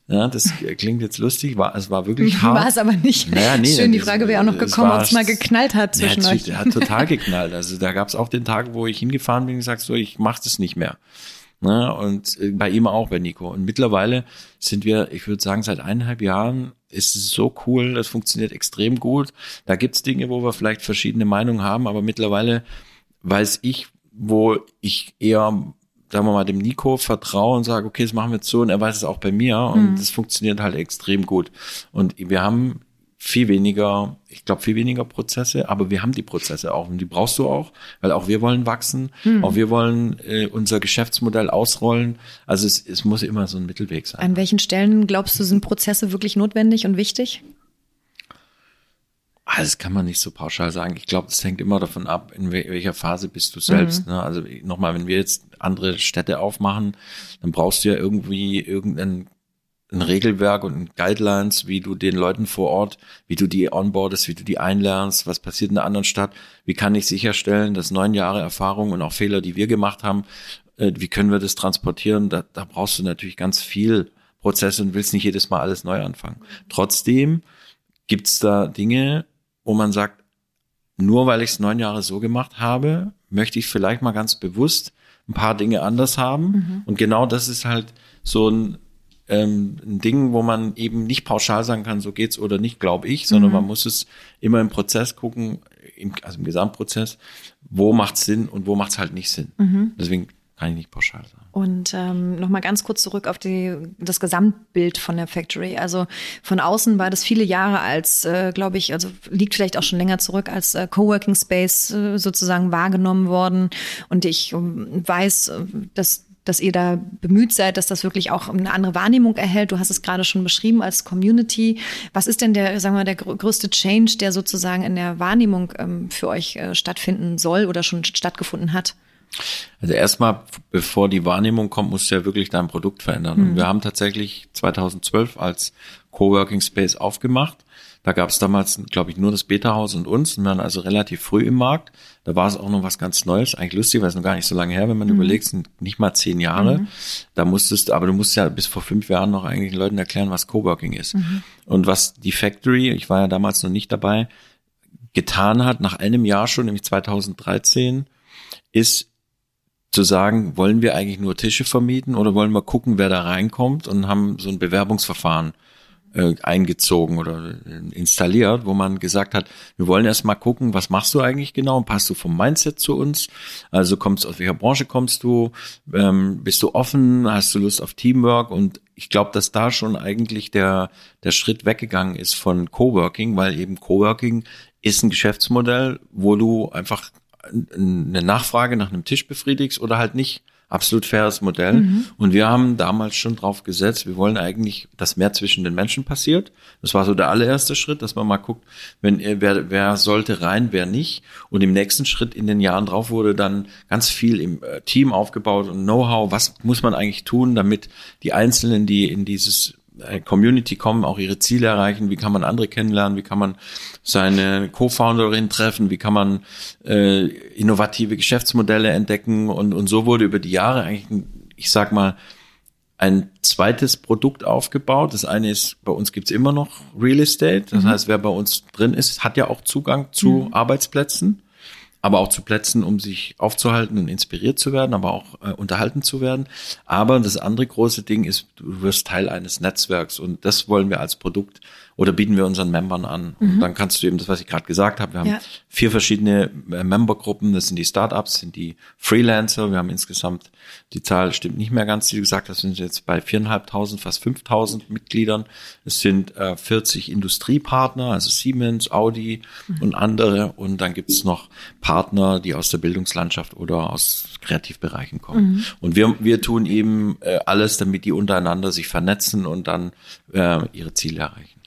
ja, das klingt jetzt lustig, war, es war wirklich hart. War es aber nicht. Naja, nee, Schön, die Frage wäre auch noch gekommen, ob es mal geknallt hat zwischen ja, euch. Hat total geknallt. Also da gab es auch den Tag, wo ich hingefahren bin und gesagt, so, ich mach das nicht mehr. Ne? Und äh, bei ihm auch, bei Nico. Und mittlerweile sind wir, ich würde sagen, seit eineinhalb Jahren ist es so cool, das funktioniert extrem gut. Da gibt's Dinge, wo wir vielleicht verschiedene Meinungen haben, aber mittlerweile weiß ich, wo ich eher sagen wir mal, dem Nico vertraue und sage, okay, das machen wir jetzt so und er weiß es auch bei mir und es mhm. funktioniert halt extrem gut. Und wir haben viel weniger, ich glaube, viel weniger Prozesse, aber wir haben die Prozesse auch und die brauchst du auch, weil auch wir wollen wachsen, hm. auch wir wollen äh, unser Geschäftsmodell ausrollen. Also es, es muss immer so ein Mittelweg sein. An welchen Stellen glaubst du, sind Prozesse wirklich notwendig und wichtig? Ah, das kann man nicht so pauschal sagen. Ich glaube, das hängt immer davon ab, in welcher Phase bist du selbst. Mhm. Ne? Also nochmal, wenn wir jetzt andere Städte aufmachen, dann brauchst du ja irgendwie irgendeinen ein Regelwerk und Guidelines, wie du den Leuten vor Ort, wie du die onboardest, wie du die einlernst, was passiert in einer anderen Stadt, wie kann ich sicherstellen, dass neun Jahre Erfahrung und auch Fehler, die wir gemacht haben, äh, wie können wir das transportieren, da, da brauchst du natürlich ganz viel Prozesse und willst nicht jedes Mal alles neu anfangen. Trotzdem gibt's da Dinge, wo man sagt, nur weil ich es neun Jahre so gemacht habe, möchte ich vielleicht mal ganz bewusst ein paar Dinge anders haben. Mhm. Und genau das ist halt so ein ähm, ein Ding, wo man eben nicht pauschal sagen kann, so geht's oder nicht, glaube ich, sondern mhm. man muss es immer im Prozess gucken, im, also im Gesamtprozess, wo macht's Sinn und wo macht's halt nicht Sinn. Mhm. Deswegen kann ich nicht pauschal sagen. Und ähm, nochmal ganz kurz zurück auf die, das Gesamtbild von der Factory. Also von außen war das viele Jahre als, äh, glaube ich, also liegt vielleicht auch schon länger zurück, als äh, Coworking Space äh, sozusagen wahrgenommen worden. Und ich äh, weiß, äh, dass dass ihr da bemüht seid, dass das wirklich auch eine andere Wahrnehmung erhält. Du hast es gerade schon beschrieben als Community. Was ist denn der, sagen wir, der größte Change, der sozusagen in der Wahrnehmung ähm, für euch äh, stattfinden soll oder schon stattgefunden hat? Also erstmal, bevor die Wahrnehmung kommt, musst du ja wirklich dein Produkt verändern. Mhm. Und wir haben tatsächlich 2012 als Coworking Space aufgemacht da gab es damals, glaube ich, nur das Beta-Haus und uns. Wir waren also relativ früh im Markt. Da war es auch noch was ganz Neues. Eigentlich lustig, weil es noch gar nicht so lange her, wenn man mhm. überlegt, sind nicht mal zehn Jahre. Mhm. Da musstest, aber du musst ja bis vor fünf Jahren noch eigentlich den Leuten erklären, was Coworking ist. Mhm. Und was die Factory, ich war ja damals noch nicht dabei, getan hat, nach einem Jahr schon, nämlich 2013, ist zu sagen, wollen wir eigentlich nur Tische vermieten oder wollen wir gucken, wer da reinkommt und haben so ein Bewerbungsverfahren äh, eingezogen oder äh, installiert, wo man gesagt hat, wir wollen erst mal gucken, was machst du eigentlich genau passt du vom Mindset zu uns? Also kommst aus welcher Branche kommst du? Ähm, bist du offen? Hast du Lust auf Teamwork? Und ich glaube, dass da schon eigentlich der der Schritt weggegangen ist von Coworking, weil eben Coworking ist ein Geschäftsmodell, wo du einfach eine Nachfrage nach einem Tisch befriedigst oder halt nicht absolut faires Modell. Mhm. Und wir haben damals schon drauf gesetzt, wir wollen eigentlich, dass mehr zwischen den Menschen passiert. Das war so der allererste Schritt, dass man mal guckt, wenn wer, wer sollte rein, wer nicht. Und im nächsten Schritt in den Jahren drauf wurde dann ganz viel im äh, Team aufgebaut und Know-how. Was muss man eigentlich tun, damit die Einzelnen, die in dieses äh, Community kommen, auch ihre Ziele erreichen, wie kann man andere kennenlernen, wie kann man seine Co-Founderin treffen, wie kann man äh, innovative Geschäftsmodelle entdecken und, und so wurde über die Jahre eigentlich, ich sag mal, ein zweites Produkt aufgebaut. Das eine ist, bei uns gibt's immer noch Real Estate. Das mhm. heißt, wer bei uns drin ist, hat ja auch Zugang zu mhm. Arbeitsplätzen aber auch zu Plätzen, um sich aufzuhalten und inspiriert zu werden, aber auch äh, unterhalten zu werden. Aber das andere große Ding ist, du wirst Teil eines Netzwerks und das wollen wir als Produkt oder bieten wir unseren Membern an. Mhm. Und dann kannst du eben das, was ich gerade gesagt habe, wir haben ja. vier verschiedene äh, Membergruppen, das sind die Startups, sind die Freelancer, wir haben insgesamt, die Zahl stimmt nicht mehr ganz, die du gesagt hast, sind jetzt bei viereinhalbtausend, fast fünftausend Mitgliedern. Es sind äh, 40 Industriepartner, also Siemens, Audi mhm. und andere. Und dann gibt es noch Partner, die aus der Bildungslandschaft oder aus Kreativbereichen kommen. Mhm. Und wir, wir tun eben äh, alles, damit die untereinander sich vernetzen und dann äh, ihre Ziele erreichen.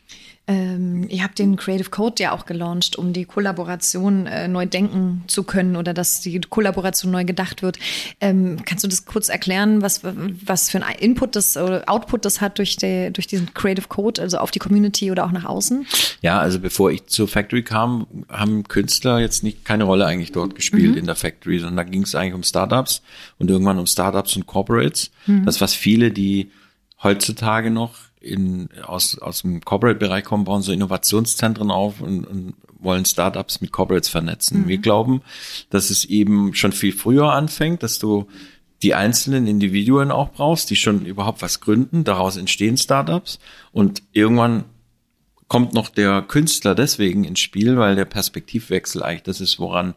Ähm, ihr habt den Creative Code ja auch gelauncht, um die Kollaboration äh, neu denken zu können oder dass die Kollaboration neu gedacht wird. Ähm, kannst du das kurz erklären, was, was für ein Input das oder Output das hat durch, die, durch diesen Creative Code, also auf die Community oder auch nach außen? Ja, also bevor ich zur Factory kam, haben Künstler jetzt nicht keine Rolle eigentlich dort gespielt mhm. in der Factory, sondern da ging es eigentlich um Startups und irgendwann um Startups und Corporates. Mhm. Das was viele, die heutzutage noch in, aus, aus dem Corporate-Bereich kommen, bauen so Innovationszentren auf und, und wollen Startups mit Corporates vernetzen. Mhm. Wir glauben, dass es eben schon viel früher anfängt, dass du die einzelnen Individuen auch brauchst, die schon überhaupt was gründen. Daraus entstehen Startups und irgendwann kommt noch der Künstler deswegen ins Spiel, weil der Perspektivwechsel eigentlich das ist, woran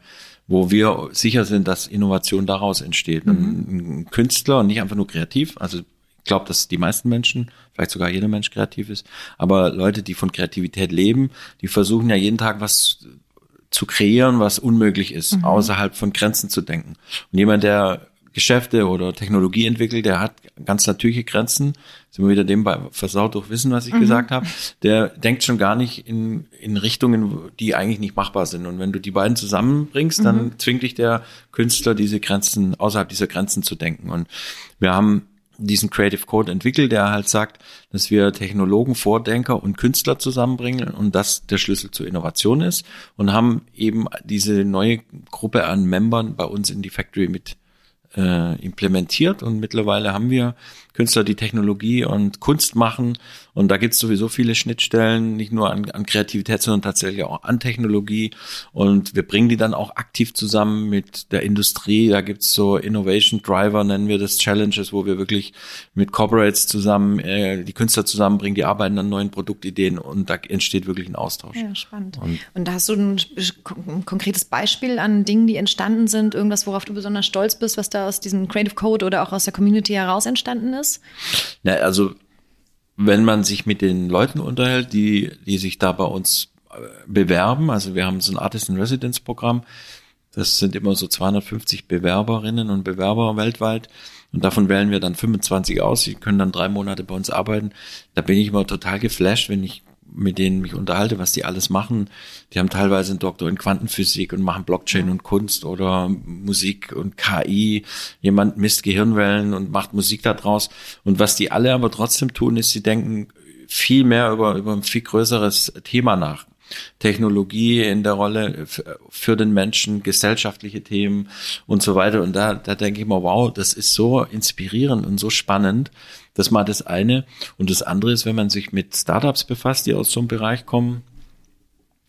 wo wir sicher sind, dass Innovation daraus entsteht. Mhm. Ein, ein Künstler und nicht einfach nur kreativ, also glaube, dass die meisten Menschen, vielleicht sogar jeder Mensch kreativ ist, aber Leute, die von Kreativität leben, die versuchen ja jeden Tag was zu kreieren, was unmöglich ist, mhm. außerhalb von Grenzen zu denken. Und jemand, der Geschäfte oder Technologie entwickelt, der hat ganz natürliche Grenzen. Sind wir wieder dem bei versaut durch Wissen, was ich mhm. gesagt habe. Der denkt schon gar nicht in, in Richtungen, die eigentlich nicht machbar sind. Und wenn du die beiden zusammenbringst, dann mhm. zwingt dich der Künstler, diese Grenzen, außerhalb dieser Grenzen zu denken. Und wir haben diesen Creative Code entwickelt, der halt sagt, dass wir Technologen, Vordenker und Künstler zusammenbringen und das der Schlüssel zur Innovation ist und haben eben diese neue Gruppe an Membern bei uns in die Factory mit äh, implementiert und mittlerweile haben wir Künstler, die Technologie und Kunst machen und da gibt es sowieso viele Schnittstellen, nicht nur an, an Kreativität, sondern tatsächlich auch an Technologie und wir bringen die dann auch aktiv zusammen mit der Industrie. Da gibt es so Innovation Driver, nennen wir das Challenges, wo wir wirklich mit Corporates zusammen äh, die Künstler zusammenbringen, die arbeiten an neuen Produktideen und da entsteht wirklich ein Austausch. Ja, spannend. Und, und da hast du ein, ein konkretes Beispiel an Dingen, die entstanden sind, irgendwas, worauf du besonders stolz bist, was da aus diesem Creative Code oder auch aus der Community heraus entstanden ist? Ja, also wenn man sich mit den Leuten unterhält, die, die sich da bei uns äh, bewerben, also wir haben so ein Artist in Residence Programm, das sind immer so 250 Bewerberinnen und Bewerber weltweit. Und davon wählen wir dann 25 aus. Die können dann drei Monate bei uns arbeiten. Da bin ich immer total geflasht, wenn ich mit denen mich unterhalte, was die alles machen. Die haben teilweise einen Doktor in Quantenphysik und machen Blockchain ja. und Kunst oder Musik und KI. Jemand misst Gehirnwellen und macht Musik daraus. Und was die alle aber trotzdem tun, ist, sie denken viel mehr über, über ein viel größeres Thema nach. Technologie in der Rolle für den Menschen, gesellschaftliche Themen und so weiter. Und da, da denke ich mir, wow, das ist so inspirierend und so spannend. Das mal das eine. Und das andere ist, wenn man sich mit Startups befasst, die aus so einem Bereich kommen,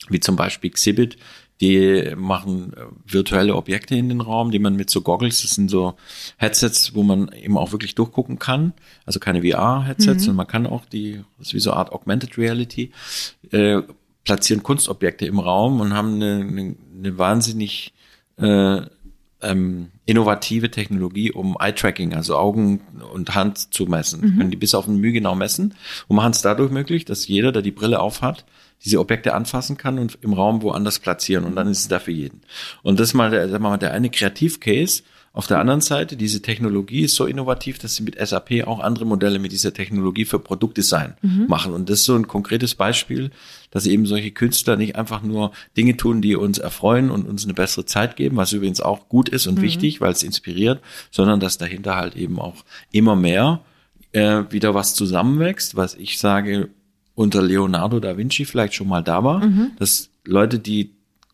wie zum Beispiel Xibit, die machen äh, virtuelle Objekte in den Raum, die man mit so Goggles, das sind so Headsets, wo man eben auch wirklich durchgucken kann. Also keine VR-Headsets, mhm. sondern man kann auch die, das ist wie so eine Art Augmented Reality, äh, platzieren Kunstobjekte im Raum und haben eine, eine, eine wahnsinnig äh, ähm, innovative Technologie, um Eye-Tracking, also Augen und Hand zu messen. Mhm. Können die bis auf ein Mühe genau messen und machen es dadurch möglich, dass jeder, der die Brille aufhat, diese Objekte anfassen kann und im Raum woanders platzieren und dann ist es da für jeden. Und das ist mal der, sagen wir mal, der eine Kreativcase, auf der anderen Seite, diese Technologie ist so innovativ, dass sie mit SAP auch andere Modelle mit dieser Technologie für Produktdesign mhm. machen. Und das ist so ein konkretes Beispiel, dass eben solche Künstler nicht einfach nur Dinge tun, die uns erfreuen und uns eine bessere Zeit geben, was übrigens auch gut ist und mhm. wichtig, weil es inspiriert, sondern dass dahinter halt eben auch immer mehr äh, wieder was zusammenwächst, was ich sage, unter Leonardo da Vinci vielleicht schon mal da war, mhm. dass Leute, die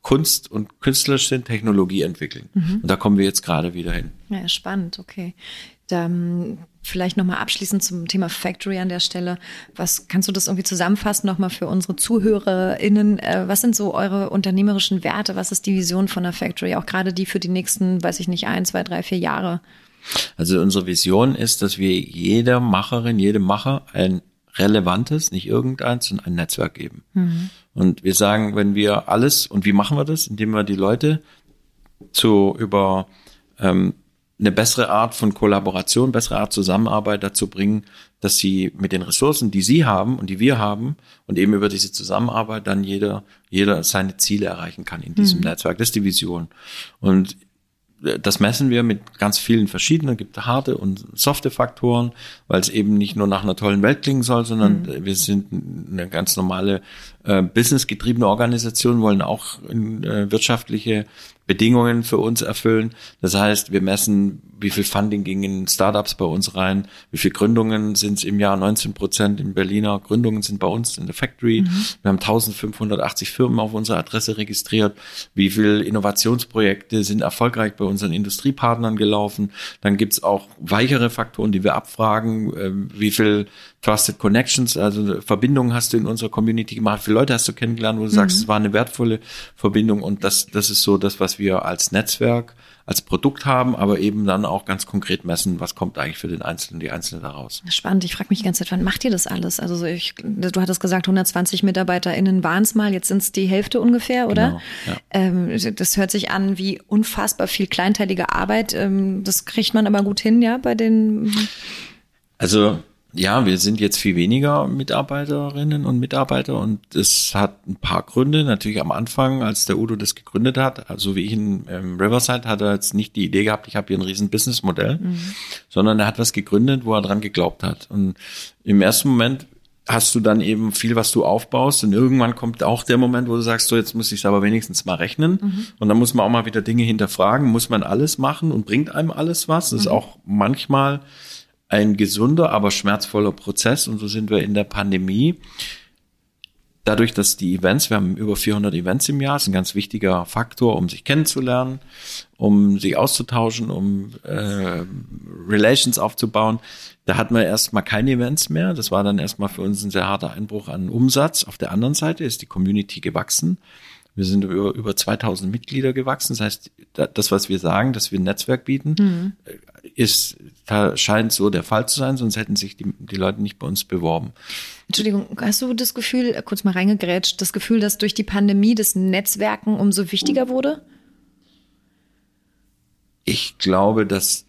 Kunst und künstlerisch sind, Technologie entwickeln. Mhm. Und da kommen wir jetzt gerade wieder hin. Ja, spannend, okay. Dann vielleicht nochmal abschließend zum Thema Factory an der Stelle. Was kannst du das irgendwie zusammenfassen nochmal für unsere ZuhörerInnen? Äh, was sind so eure unternehmerischen Werte? Was ist die Vision von der Factory? Auch gerade die für die nächsten, weiß ich nicht, ein, zwei, drei, vier Jahre? Also unsere Vision ist, dass wir jeder Macherin, jedem Macher ein relevantes, nicht irgendeins, sondern ein Netzwerk geben. Mhm. Und wir sagen, wenn wir alles, und wie machen wir das? Indem wir die Leute zu über ähm, eine bessere Art von Kollaboration, bessere Art Zusammenarbeit dazu bringen, dass sie mit den Ressourcen, die sie haben und die wir haben und eben über diese Zusammenarbeit dann jeder, jeder seine Ziele erreichen kann in diesem mhm. Netzwerk. Das ist die Vision. Und das messen wir mit ganz vielen verschiedenen, gibt harte und softe Faktoren, weil es eben nicht nur nach einer tollen Welt klingen soll, sondern mhm. wir sind eine ganz normale äh, businessgetriebene Organisation, wollen auch äh, wirtschaftliche Bedingungen für uns erfüllen. Das heißt, wir messen, wie viel Funding ging in Startups bei uns rein, wie viel Gründungen sind es im Jahr, 19 Prozent in Berliner Gründungen sind bei uns in der Factory. Mhm. Wir haben 1580 Firmen auf unserer Adresse registriert. Wie viel Innovationsprojekte sind erfolgreich bei unseren Industriepartnern gelaufen? Dann gibt's auch weichere Faktoren, die wir abfragen. Ähm, wie viel Trusted Connections, also Verbindungen hast du in unserer Community gemacht? Viele Leute hast du kennengelernt, wo du mhm. sagst, es war eine wertvolle Verbindung? Und das, das ist so das, was wir als Netzwerk, als Produkt haben, aber eben dann auch ganz konkret messen, was kommt eigentlich für den Einzelnen, die Einzelne daraus. Spannend. Ich frage mich die ganze Zeit, wann macht ihr das alles? Also ich, du hattest gesagt, 120 MitarbeiterInnen waren es mal, jetzt sind es die Hälfte ungefähr, oder? Genau, ja. ähm, das hört sich an wie unfassbar viel kleinteilige Arbeit. Ähm, das kriegt man aber gut hin, ja, bei den. Also ja, wir sind jetzt viel weniger Mitarbeiterinnen und Mitarbeiter und es hat ein paar Gründe. Natürlich am Anfang, als der Udo das gegründet hat, also wie ich in ähm, Riverside, hat er jetzt nicht die Idee gehabt, ich habe hier ein riesen Businessmodell, mhm. sondern er hat was gegründet, wo er dran geglaubt hat. Und im ersten Moment hast du dann eben viel, was du aufbaust und irgendwann kommt auch der Moment, wo du sagst, so jetzt muss ich es aber wenigstens mal rechnen mhm. und dann muss man auch mal wieder Dinge hinterfragen, muss man alles machen und bringt einem alles was. Das mhm. ist auch manchmal ein gesunder, aber schmerzvoller Prozess. Und so sind wir in der Pandemie. Dadurch, dass die Events, wir haben über 400 Events im Jahr, ist ein ganz wichtiger Faktor, um sich kennenzulernen, um sich auszutauschen, um äh, Relations aufzubauen. Da hatten wir erstmal keine Events mehr. Das war dann erstmal für uns ein sehr harter Einbruch an Umsatz. Auf der anderen Seite ist die Community gewachsen. Wir sind über, über 2000 Mitglieder gewachsen. Das heißt, das, was wir sagen, dass wir ein Netzwerk bieten, mhm. ist, da scheint so der Fall zu sein, sonst hätten sich die, die Leute nicht bei uns beworben. Entschuldigung, hast du das Gefühl, äh, kurz mal reingegrätscht, das Gefühl, dass durch die Pandemie das Netzwerken umso wichtiger wurde? Ich glaube, dass,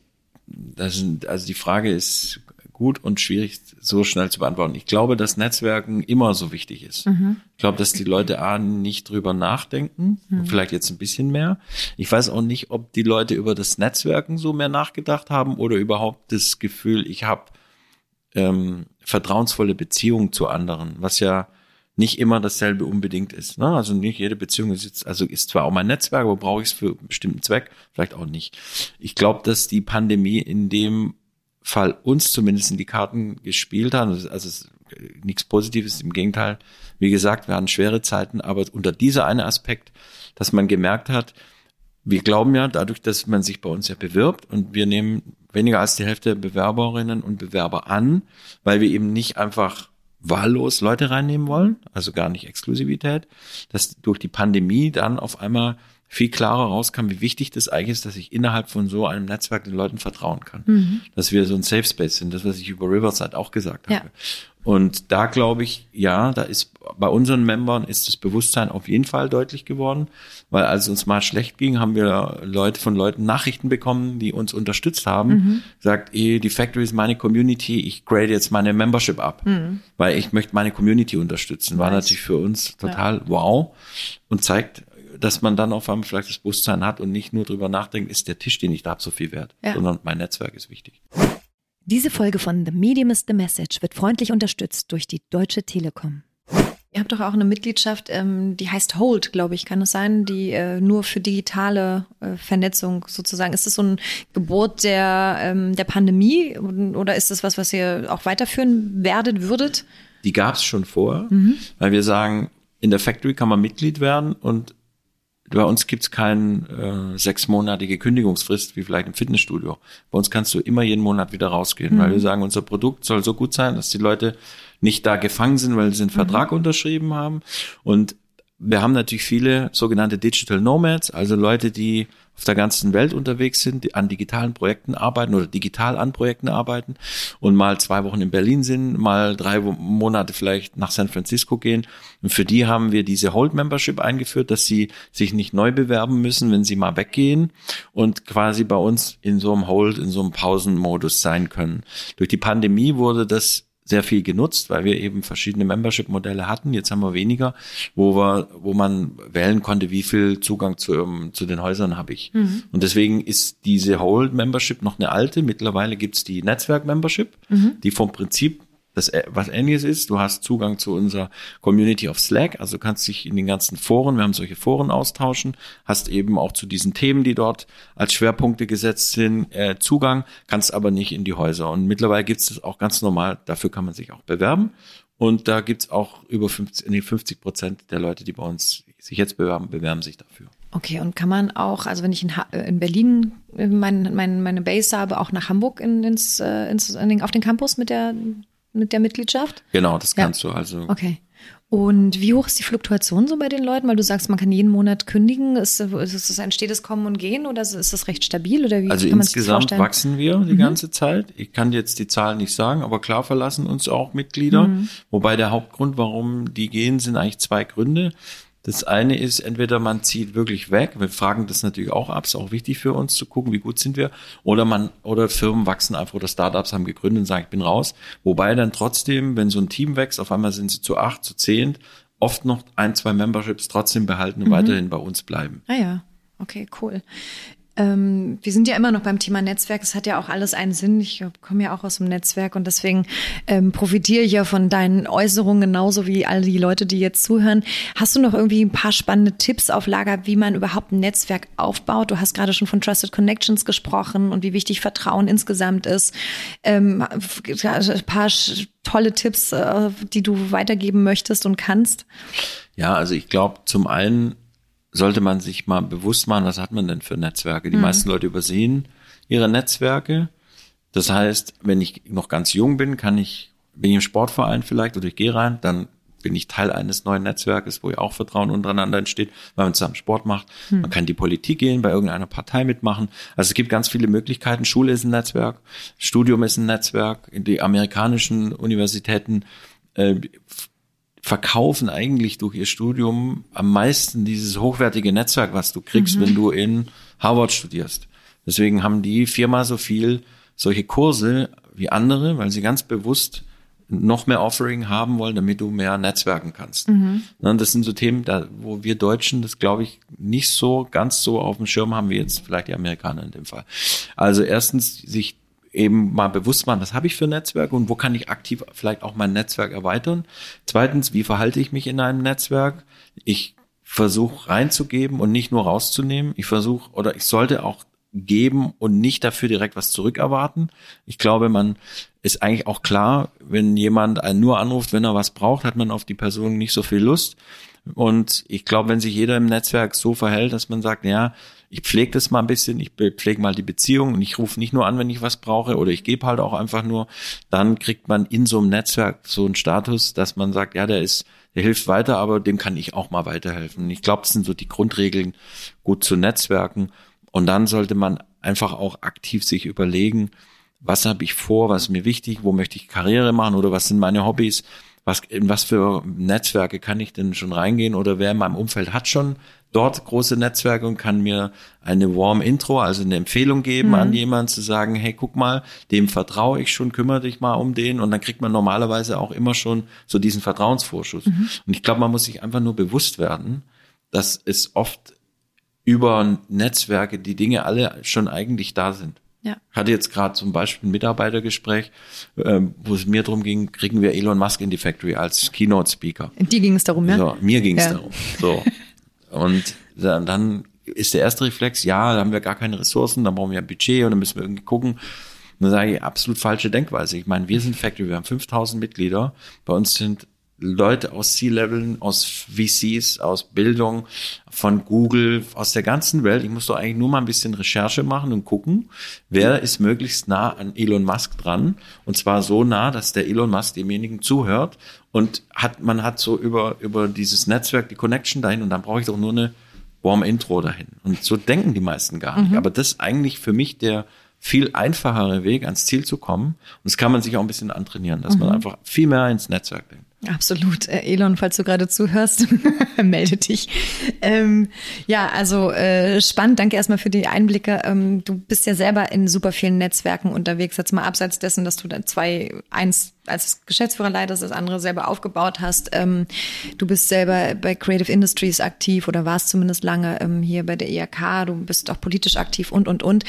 das, also die Frage ist gut und schwierig so schnell zu beantworten. Ich glaube, dass Netzwerken immer so wichtig ist. Mhm. Ich glaube, dass die Leute A nicht drüber nachdenken, mhm. vielleicht jetzt ein bisschen mehr. Ich weiß auch nicht, ob die Leute über das Netzwerken so mehr nachgedacht haben oder überhaupt das Gefühl, ich habe ähm, vertrauensvolle Beziehungen zu anderen, was ja nicht immer dasselbe unbedingt ist. Ne? Also nicht jede Beziehung ist jetzt, also ist zwar auch mein Netzwerk, aber brauche ich es für einen bestimmten Zweck? Vielleicht auch nicht. Ich glaube, dass die Pandemie in dem Fall uns zumindest in die Karten gespielt hat. Also ist nichts Positives, im Gegenteil. Wie gesagt, wir hatten schwere Zeiten, aber unter dieser eine Aspekt, dass man gemerkt hat, wir glauben ja, dadurch, dass man sich bei uns ja bewirbt und wir nehmen weniger als die Hälfte Bewerberinnen und Bewerber an, weil wir eben nicht einfach wahllos Leute reinnehmen wollen, also gar nicht Exklusivität, dass durch die Pandemie dann auf einmal viel klarer rauskam, wie wichtig das eigentlich ist, dass ich innerhalb von so einem Netzwerk den Leuten vertrauen kann. Mhm. Dass wir so ein Safe Space sind, das, was ich über Riverside auch gesagt ja. habe. Und da glaube ich, ja, da ist bei unseren Membern ist das Bewusstsein auf jeden Fall deutlich geworden, weil als es uns mal schlecht ging, haben wir Leute von Leuten Nachrichten bekommen, die uns unterstützt haben, mhm. sagt, eh, die Factory ist meine Community, ich grade jetzt meine Membership ab, mhm. weil ich möchte meine Community unterstützen. War nice. natürlich für uns total ja. wow und zeigt, dass man dann auf einmal vielleicht das Bewusstsein hat und nicht nur drüber nachdenkt, ist der Tisch, den ich da habe, so viel wert, ja. sondern mein Netzwerk ist wichtig. Diese Folge von The Medium is the Message wird freundlich unterstützt durch die Deutsche Telekom. Ihr habt doch auch eine Mitgliedschaft, ähm, die heißt Hold, glaube ich, kann es sein, die äh, nur für digitale äh, Vernetzung sozusagen. Ist das so ein Gebot der, ähm, der Pandemie oder ist das was, was ihr auch weiterführen werdet, würdet? Die gab es schon vor, mhm. weil wir sagen, in der Factory kann man Mitglied werden und bei uns gibt's keine äh, sechsmonatige Kündigungsfrist wie vielleicht im Fitnessstudio. Bei uns kannst du immer jeden Monat wieder rausgehen, mhm. weil wir sagen, unser Produkt soll so gut sein, dass die Leute nicht da gefangen sind, weil sie einen Vertrag mhm. unterschrieben haben. Und wir haben natürlich viele sogenannte Digital Nomads, also Leute, die auf der ganzen Welt unterwegs sind, die an digitalen Projekten arbeiten oder digital an Projekten arbeiten und mal zwei Wochen in Berlin sind, mal drei Monate vielleicht nach San Francisco gehen. Und für die haben wir diese Hold Membership eingeführt, dass sie sich nicht neu bewerben müssen, wenn sie mal weggehen und quasi bei uns in so einem Hold, in so einem Pausenmodus sein können. Durch die Pandemie wurde das sehr viel genutzt, weil wir eben verschiedene Membership-Modelle hatten. Jetzt haben wir weniger, wo wir, wo man wählen konnte, wie viel Zugang zu, ähm, zu den Häusern habe ich. Mhm. Und deswegen ist diese Whole-Membership noch eine alte. Mittlerweile gibt's die Netzwerk-Membership, mhm. die vom Prinzip das äh, was ähnliches ist. Du hast Zugang zu unserer Community of Slack, also kannst dich in den ganzen Foren, wir haben solche Foren austauschen, hast eben auch zu diesen Themen, die dort als Schwerpunkte gesetzt sind, äh, Zugang, kannst aber nicht in die Häuser. Und mittlerweile gibt es das auch ganz normal, dafür kann man sich auch bewerben. Und da gibt's auch über 50, nee, 50 Prozent der Leute, die bei uns sich jetzt bewerben, bewerben sich dafür. Okay, und kann man auch, also wenn ich in, ha in Berlin mein, mein, meine Base habe, auch nach Hamburg in, ins, äh, ins, in den, auf den Campus mit der mit der Mitgliedschaft? Genau, das kannst ja. du also. Okay. Und wie hoch ist die Fluktuation so bei den Leuten? Weil du sagst, man kann jeden Monat kündigen. Ist, ist das ein stetes Kommen und Gehen oder ist das recht stabil? Oder wie also insgesamt wachsen wir die mhm. ganze Zeit. Ich kann jetzt die Zahlen nicht sagen, aber klar verlassen uns auch Mitglieder. Mhm. Wobei der Hauptgrund, warum die gehen, sind eigentlich zwei Gründe. Das eine ist, entweder man zieht wirklich weg, wir fragen das natürlich auch ab, ist auch wichtig für uns zu gucken, wie gut sind wir, oder man, oder Firmen wachsen einfach oder Startups haben gegründet und sagen, ich bin raus. Wobei dann trotzdem, wenn so ein Team wächst, auf einmal sind sie zu acht, zu zehn, oft noch ein, zwei Memberships trotzdem behalten und mhm. weiterhin bei uns bleiben. Ah ja, okay, cool. Ähm, wir sind ja immer noch beim Thema Netzwerk. Es hat ja auch alles einen Sinn. Ich komme ja auch aus dem Netzwerk und deswegen ähm, profitiere ich ja von deinen Äußerungen genauso wie all die Leute, die jetzt zuhören. Hast du noch irgendwie ein paar spannende Tipps auf Lager, wie man überhaupt ein Netzwerk aufbaut? Du hast gerade schon von Trusted Connections gesprochen und wie wichtig Vertrauen insgesamt ist. Ähm, ein paar tolle Tipps, äh, die du weitergeben möchtest und kannst. Ja, also ich glaube, zum einen sollte man sich mal bewusst machen, was hat man denn für Netzwerke? Die mhm. meisten Leute übersehen ihre Netzwerke. Das heißt, wenn ich noch ganz jung bin, kann ich, bin ich im Sportverein vielleicht oder ich gehe rein, dann bin ich Teil eines neuen Netzwerkes, wo ja auch Vertrauen untereinander entsteht, weil man zusammen Sport macht. Mhm. Man kann die Politik gehen, bei irgendeiner Partei mitmachen. Also es gibt ganz viele Möglichkeiten. Schule ist ein Netzwerk, Studium ist ein Netzwerk, die amerikanischen Universitäten äh, verkaufen eigentlich durch ihr Studium am meisten dieses hochwertige Netzwerk, was du kriegst, mhm. wenn du in Harvard studierst. Deswegen haben die viermal so viel solche Kurse wie andere, weil sie ganz bewusst noch mehr Offering haben wollen, damit du mehr netzwerken kannst. Mhm. Das sind so Themen, da, wo wir Deutschen das, glaube ich, nicht so ganz so auf dem Schirm haben wie jetzt vielleicht die Amerikaner in dem Fall. Also erstens, sich eben mal bewusst machen, was habe ich für Netzwerke und wo kann ich aktiv vielleicht auch mein Netzwerk erweitern. Zweitens, wie verhalte ich mich in einem Netzwerk? Ich versuche reinzugeben und nicht nur rauszunehmen. Ich versuche oder ich sollte auch geben und nicht dafür direkt was zurückerwarten. Ich glaube, man ist eigentlich auch klar, wenn jemand einen nur anruft, wenn er was braucht, hat man auf die Person nicht so viel Lust. Und ich glaube, wenn sich jeder im Netzwerk so verhält, dass man sagt, ja, ich pflege das mal ein bisschen, ich pflege mal die Beziehung und ich rufe nicht nur an, wenn ich was brauche oder ich gebe halt auch einfach nur, dann kriegt man in so einem Netzwerk so einen Status, dass man sagt, ja, der ist, der hilft weiter, aber dem kann ich auch mal weiterhelfen. Ich glaube, das sind so die Grundregeln, gut zu Netzwerken. Und dann sollte man einfach auch aktiv sich überlegen, was habe ich vor, was ist mir wichtig, wo möchte ich Karriere machen oder was sind meine Hobbys was, in was für Netzwerke kann ich denn schon reingehen oder wer in meinem Umfeld hat schon dort große Netzwerke und kann mir eine warm Intro, also eine Empfehlung geben mhm. an jemanden zu sagen, hey, guck mal, dem vertraue ich schon, kümmere dich mal um den und dann kriegt man normalerweise auch immer schon so diesen Vertrauensvorschuss. Mhm. Und ich glaube, man muss sich einfach nur bewusst werden, dass es oft über Netzwerke die Dinge alle schon eigentlich da sind. Ja. Hatte jetzt gerade zum Beispiel ein Mitarbeitergespräch, ähm, wo es mir darum ging, kriegen wir Elon Musk in die Factory als Keynote-Speaker. Die ging es darum, ja? So, mir ging es ja. darum. So. Und dann, dann ist der erste Reflex, ja, da haben wir gar keine Ressourcen, da brauchen wir ein Budget und dann müssen wir irgendwie gucken. Und dann sage ich, absolut falsche Denkweise. Ich meine, wir sind Factory, wir haben 5000 Mitglieder. Bei uns sind Leute aus C-Leveln, aus VCs, aus Bildung, von Google, aus der ganzen Welt. Ich muss doch eigentlich nur mal ein bisschen Recherche machen und gucken, wer ist möglichst nah an Elon Musk dran. Und zwar so nah, dass der Elon Musk demjenigen zuhört und hat, man hat so über, über dieses Netzwerk die Connection dahin und dann brauche ich doch nur eine warm Intro dahin. Und so denken die meisten gar nicht. Mhm. Aber das ist eigentlich für mich der viel einfachere Weg, ans Ziel zu kommen. Und das kann man sich auch ein bisschen antrainieren, dass mhm. man einfach viel mehr ins Netzwerk denkt. Absolut. Äh, Elon, falls du gerade zuhörst, melde dich. Ähm, ja, also äh, spannend. Danke erstmal für die Einblicke. Ähm, du bist ja selber in super vielen Netzwerken unterwegs. Jetzt mal abseits dessen, dass du da zwei, eins als Geschäftsführer leitest, das andere selber aufgebaut hast. Ähm, du bist selber bei Creative Industries aktiv oder warst zumindest lange ähm, hier bei der IHK. Du bist auch politisch aktiv und, und, und.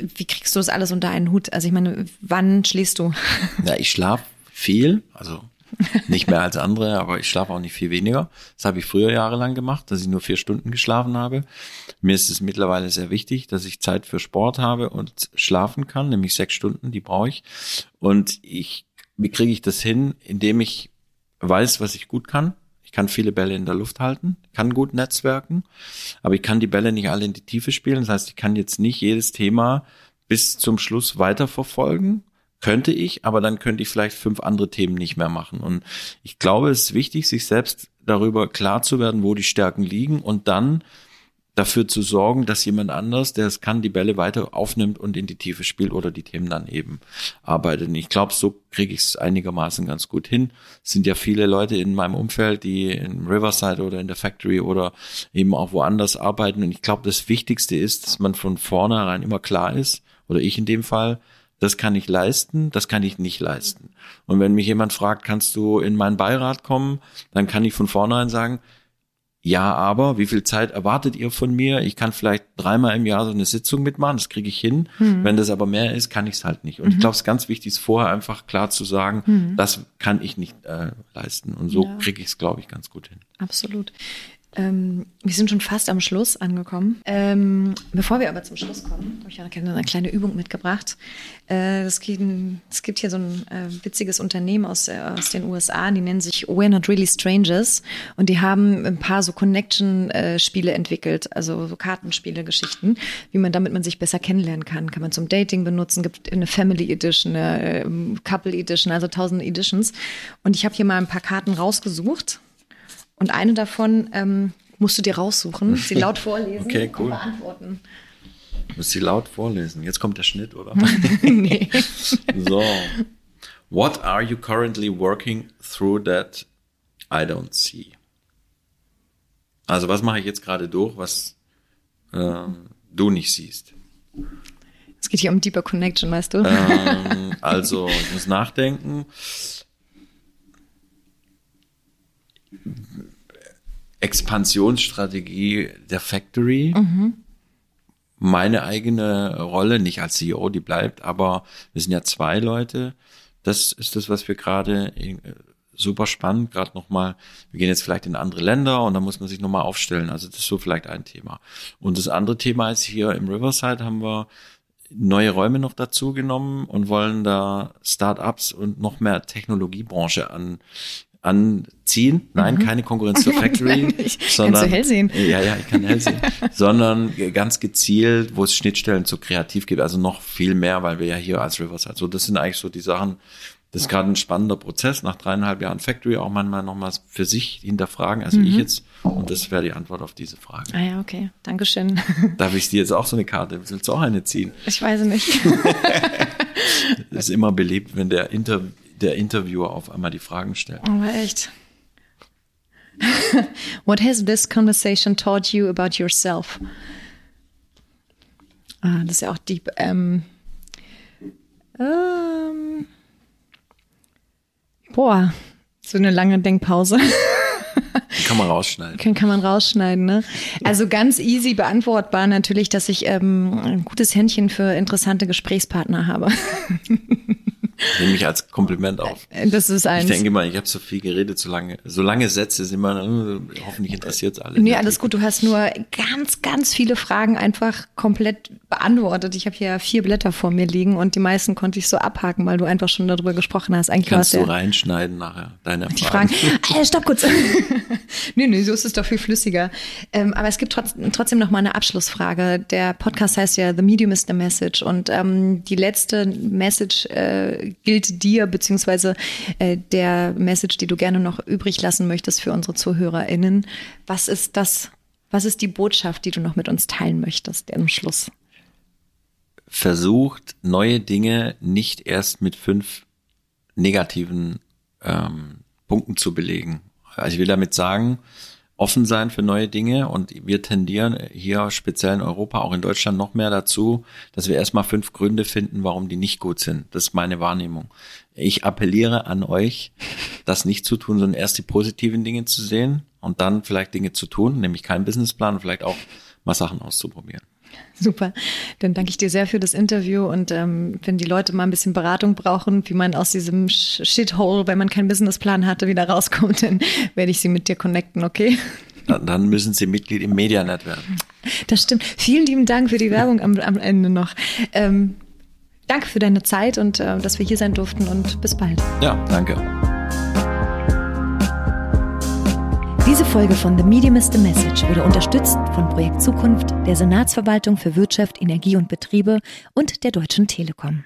Wie kriegst du das alles unter einen Hut? Also ich meine, wann schläfst du? Ja, ich schlafe viel. Also nicht mehr als andere, aber ich schlafe auch nicht viel weniger. Das habe ich früher jahrelang gemacht, dass ich nur vier Stunden geschlafen habe. Mir ist es mittlerweile sehr wichtig, dass ich Zeit für Sport habe und schlafen kann, nämlich sechs Stunden, die brauche ich. Und ich, wie kriege ich das hin, indem ich weiß, was ich gut kann. Ich kann viele Bälle in der Luft halten, kann gut netzwerken, aber ich kann die Bälle nicht alle in die Tiefe spielen. Das heißt, ich kann jetzt nicht jedes Thema bis zum Schluss weiterverfolgen, könnte ich, aber dann könnte ich vielleicht fünf andere Themen nicht mehr machen. Und ich glaube, es ist wichtig, sich selbst darüber klar zu werden, wo die Stärken liegen und dann dafür zu sorgen, dass jemand anders, der es kann, die Bälle weiter aufnimmt und in die Tiefe spielt oder die Themen dann eben arbeitet. Und ich glaube, so kriege ich es einigermaßen ganz gut hin. Es sind ja viele Leute in meinem Umfeld, die in Riverside oder in der Factory oder eben auch woanders arbeiten. Und ich glaube, das Wichtigste ist, dass man von vornherein immer klar ist, oder ich in dem Fall, das kann ich leisten, das kann ich nicht leisten. Und wenn mich jemand fragt, kannst du in meinen Beirat kommen, dann kann ich von vornherein sagen, ja, aber wie viel Zeit erwartet ihr von mir? Ich kann vielleicht dreimal im Jahr so eine Sitzung mitmachen, das kriege ich hin. Mhm. Wenn das aber mehr ist, kann ich es halt nicht. Und mhm. ich glaube, es ist ganz wichtig, ist vorher einfach klar zu sagen, mhm. das kann ich nicht äh, leisten. Und so ja. kriege ich es, glaube ich, ganz gut hin. Absolut. Ähm, wir sind schon fast am Schluss angekommen. Ähm, bevor wir aber zum Schluss kommen, habe ich eine, eine kleine Übung mitgebracht. Äh, es, gibt, es, gibt, hier so ein äh, witziges Unternehmen aus, äh, aus, den USA, die nennen sich We're Not Really Strangers und die haben ein paar so Connection-Spiele entwickelt, also so Kartenspiele, Geschichten, wie man damit man sich besser kennenlernen kann. Kann man zum Dating benutzen, gibt eine Family Edition, eine ähm, Couple Edition, also tausend Editions. Und ich habe hier mal ein paar Karten rausgesucht und eine davon ähm, musst du dir raussuchen, sie laut vorlesen okay, cool. und beantworten. Muss sie laut vorlesen. Jetzt kommt der Schnitt, oder? nee. so. What are you currently working through that I don't see? Also was mache ich jetzt gerade durch, was äh, du nicht siehst? Es geht hier um Deeper Connection, weißt du? Ähm, also ich muss nachdenken. Expansionsstrategie der Factory. Mhm. Meine eigene Rolle, nicht als CEO, die bleibt, aber wir sind ja zwei Leute. Das ist das, was wir gerade äh, super spannend, gerade nochmal, wir gehen jetzt vielleicht in andere Länder und da muss man sich nochmal aufstellen. Also das ist so vielleicht ein Thema. Und das andere Thema ist hier im Riverside haben wir neue Räume noch dazu genommen und wollen da Startups und noch mehr Technologiebranche an, anziehen. Nein, mhm. keine Konkurrenz zur Factory, sondern Kannst du hell sehen? Ja, ja, ich kann hell sehen, sondern ganz gezielt, wo es Schnittstellen zu Kreativ gibt, also noch viel mehr, weil wir ja hier als Rivers also das sind eigentlich so die Sachen. Das ist gerade ein spannender Prozess nach dreieinhalb Jahren Factory auch manchmal nochmal für sich hinterfragen, also mhm. ich jetzt. Und das wäre die Antwort auf diese Frage. Ah ja, okay. Dankeschön. Darf ich dir jetzt auch so eine Karte? Willst du auch eine ziehen? Ich weiß nicht. ist immer beliebt, wenn der Interview der Interviewer auf einmal die Fragen stellt. Aber echt. What has this conversation taught you about yourself? Ah, das ist ja auch deep. Ähm, ähm, boah, so eine lange Denkpause. Kann man rausschneiden. Kann, kann man rausschneiden, ne? Also ganz easy beantwortbar natürlich, dass ich ähm, ein gutes Händchen für interessante Gesprächspartner habe. Nehme mich als Kompliment auf. Das ist eins. Ich denke mal, ich habe so viel geredet, so lange, so lange Sätze sind immer, äh, hoffentlich interessiert es alle. Nee, alles gut. Du hast nur ganz, ganz viele Fragen einfach komplett beantwortet. Ich habe hier vier Blätter vor mir liegen und die meisten konnte ich so abhaken, weil du einfach schon darüber gesprochen hast. Eigentlich Kannst du ja reinschneiden nachher, deine die Fragen. Fragen. Äh, stopp kurz. nee, nee, so ist es doch viel flüssiger. Ähm, aber es gibt trotz, trotzdem noch mal eine Abschlussfrage. Der Podcast heißt ja The Medium is the Message und ähm, die letzte Message äh, gilt dir, beziehungsweise äh, der Message, die du gerne noch übrig lassen möchtest für unsere ZuhörerInnen. Was ist das, was ist die Botschaft, die du noch mit uns teilen möchtest am Schluss? Versucht, neue Dinge nicht erst mit fünf negativen ähm, Punkten zu belegen. Also ich will damit sagen, offen sein für neue Dinge und wir tendieren hier speziell in Europa, auch in Deutschland noch mehr dazu, dass wir erstmal fünf Gründe finden, warum die nicht gut sind. Das ist meine Wahrnehmung. Ich appelliere an euch, das nicht zu tun, sondern erst die positiven Dinge zu sehen und dann vielleicht Dinge zu tun, nämlich keinen Businessplan und vielleicht auch mal Sachen auszuprobieren. Super. Dann danke ich dir sehr für das Interview und ähm, wenn die Leute mal ein bisschen Beratung brauchen, wie man aus diesem Shithole, wenn man keinen Businessplan hatte, wieder rauskommt, dann werde ich sie mit dir connecten, okay? Dann müssen Sie Mitglied im Medianet werden. Das stimmt. Vielen lieben Dank für die Werbung am, am Ende noch. Ähm, danke für deine Zeit und äh, dass wir hier sein durften und bis bald. Ja, danke. Diese Folge von The Medium is the Message wurde unterstützt von Projekt Zukunft, der Senatsverwaltung für Wirtschaft, Energie und Betriebe und der Deutschen Telekom.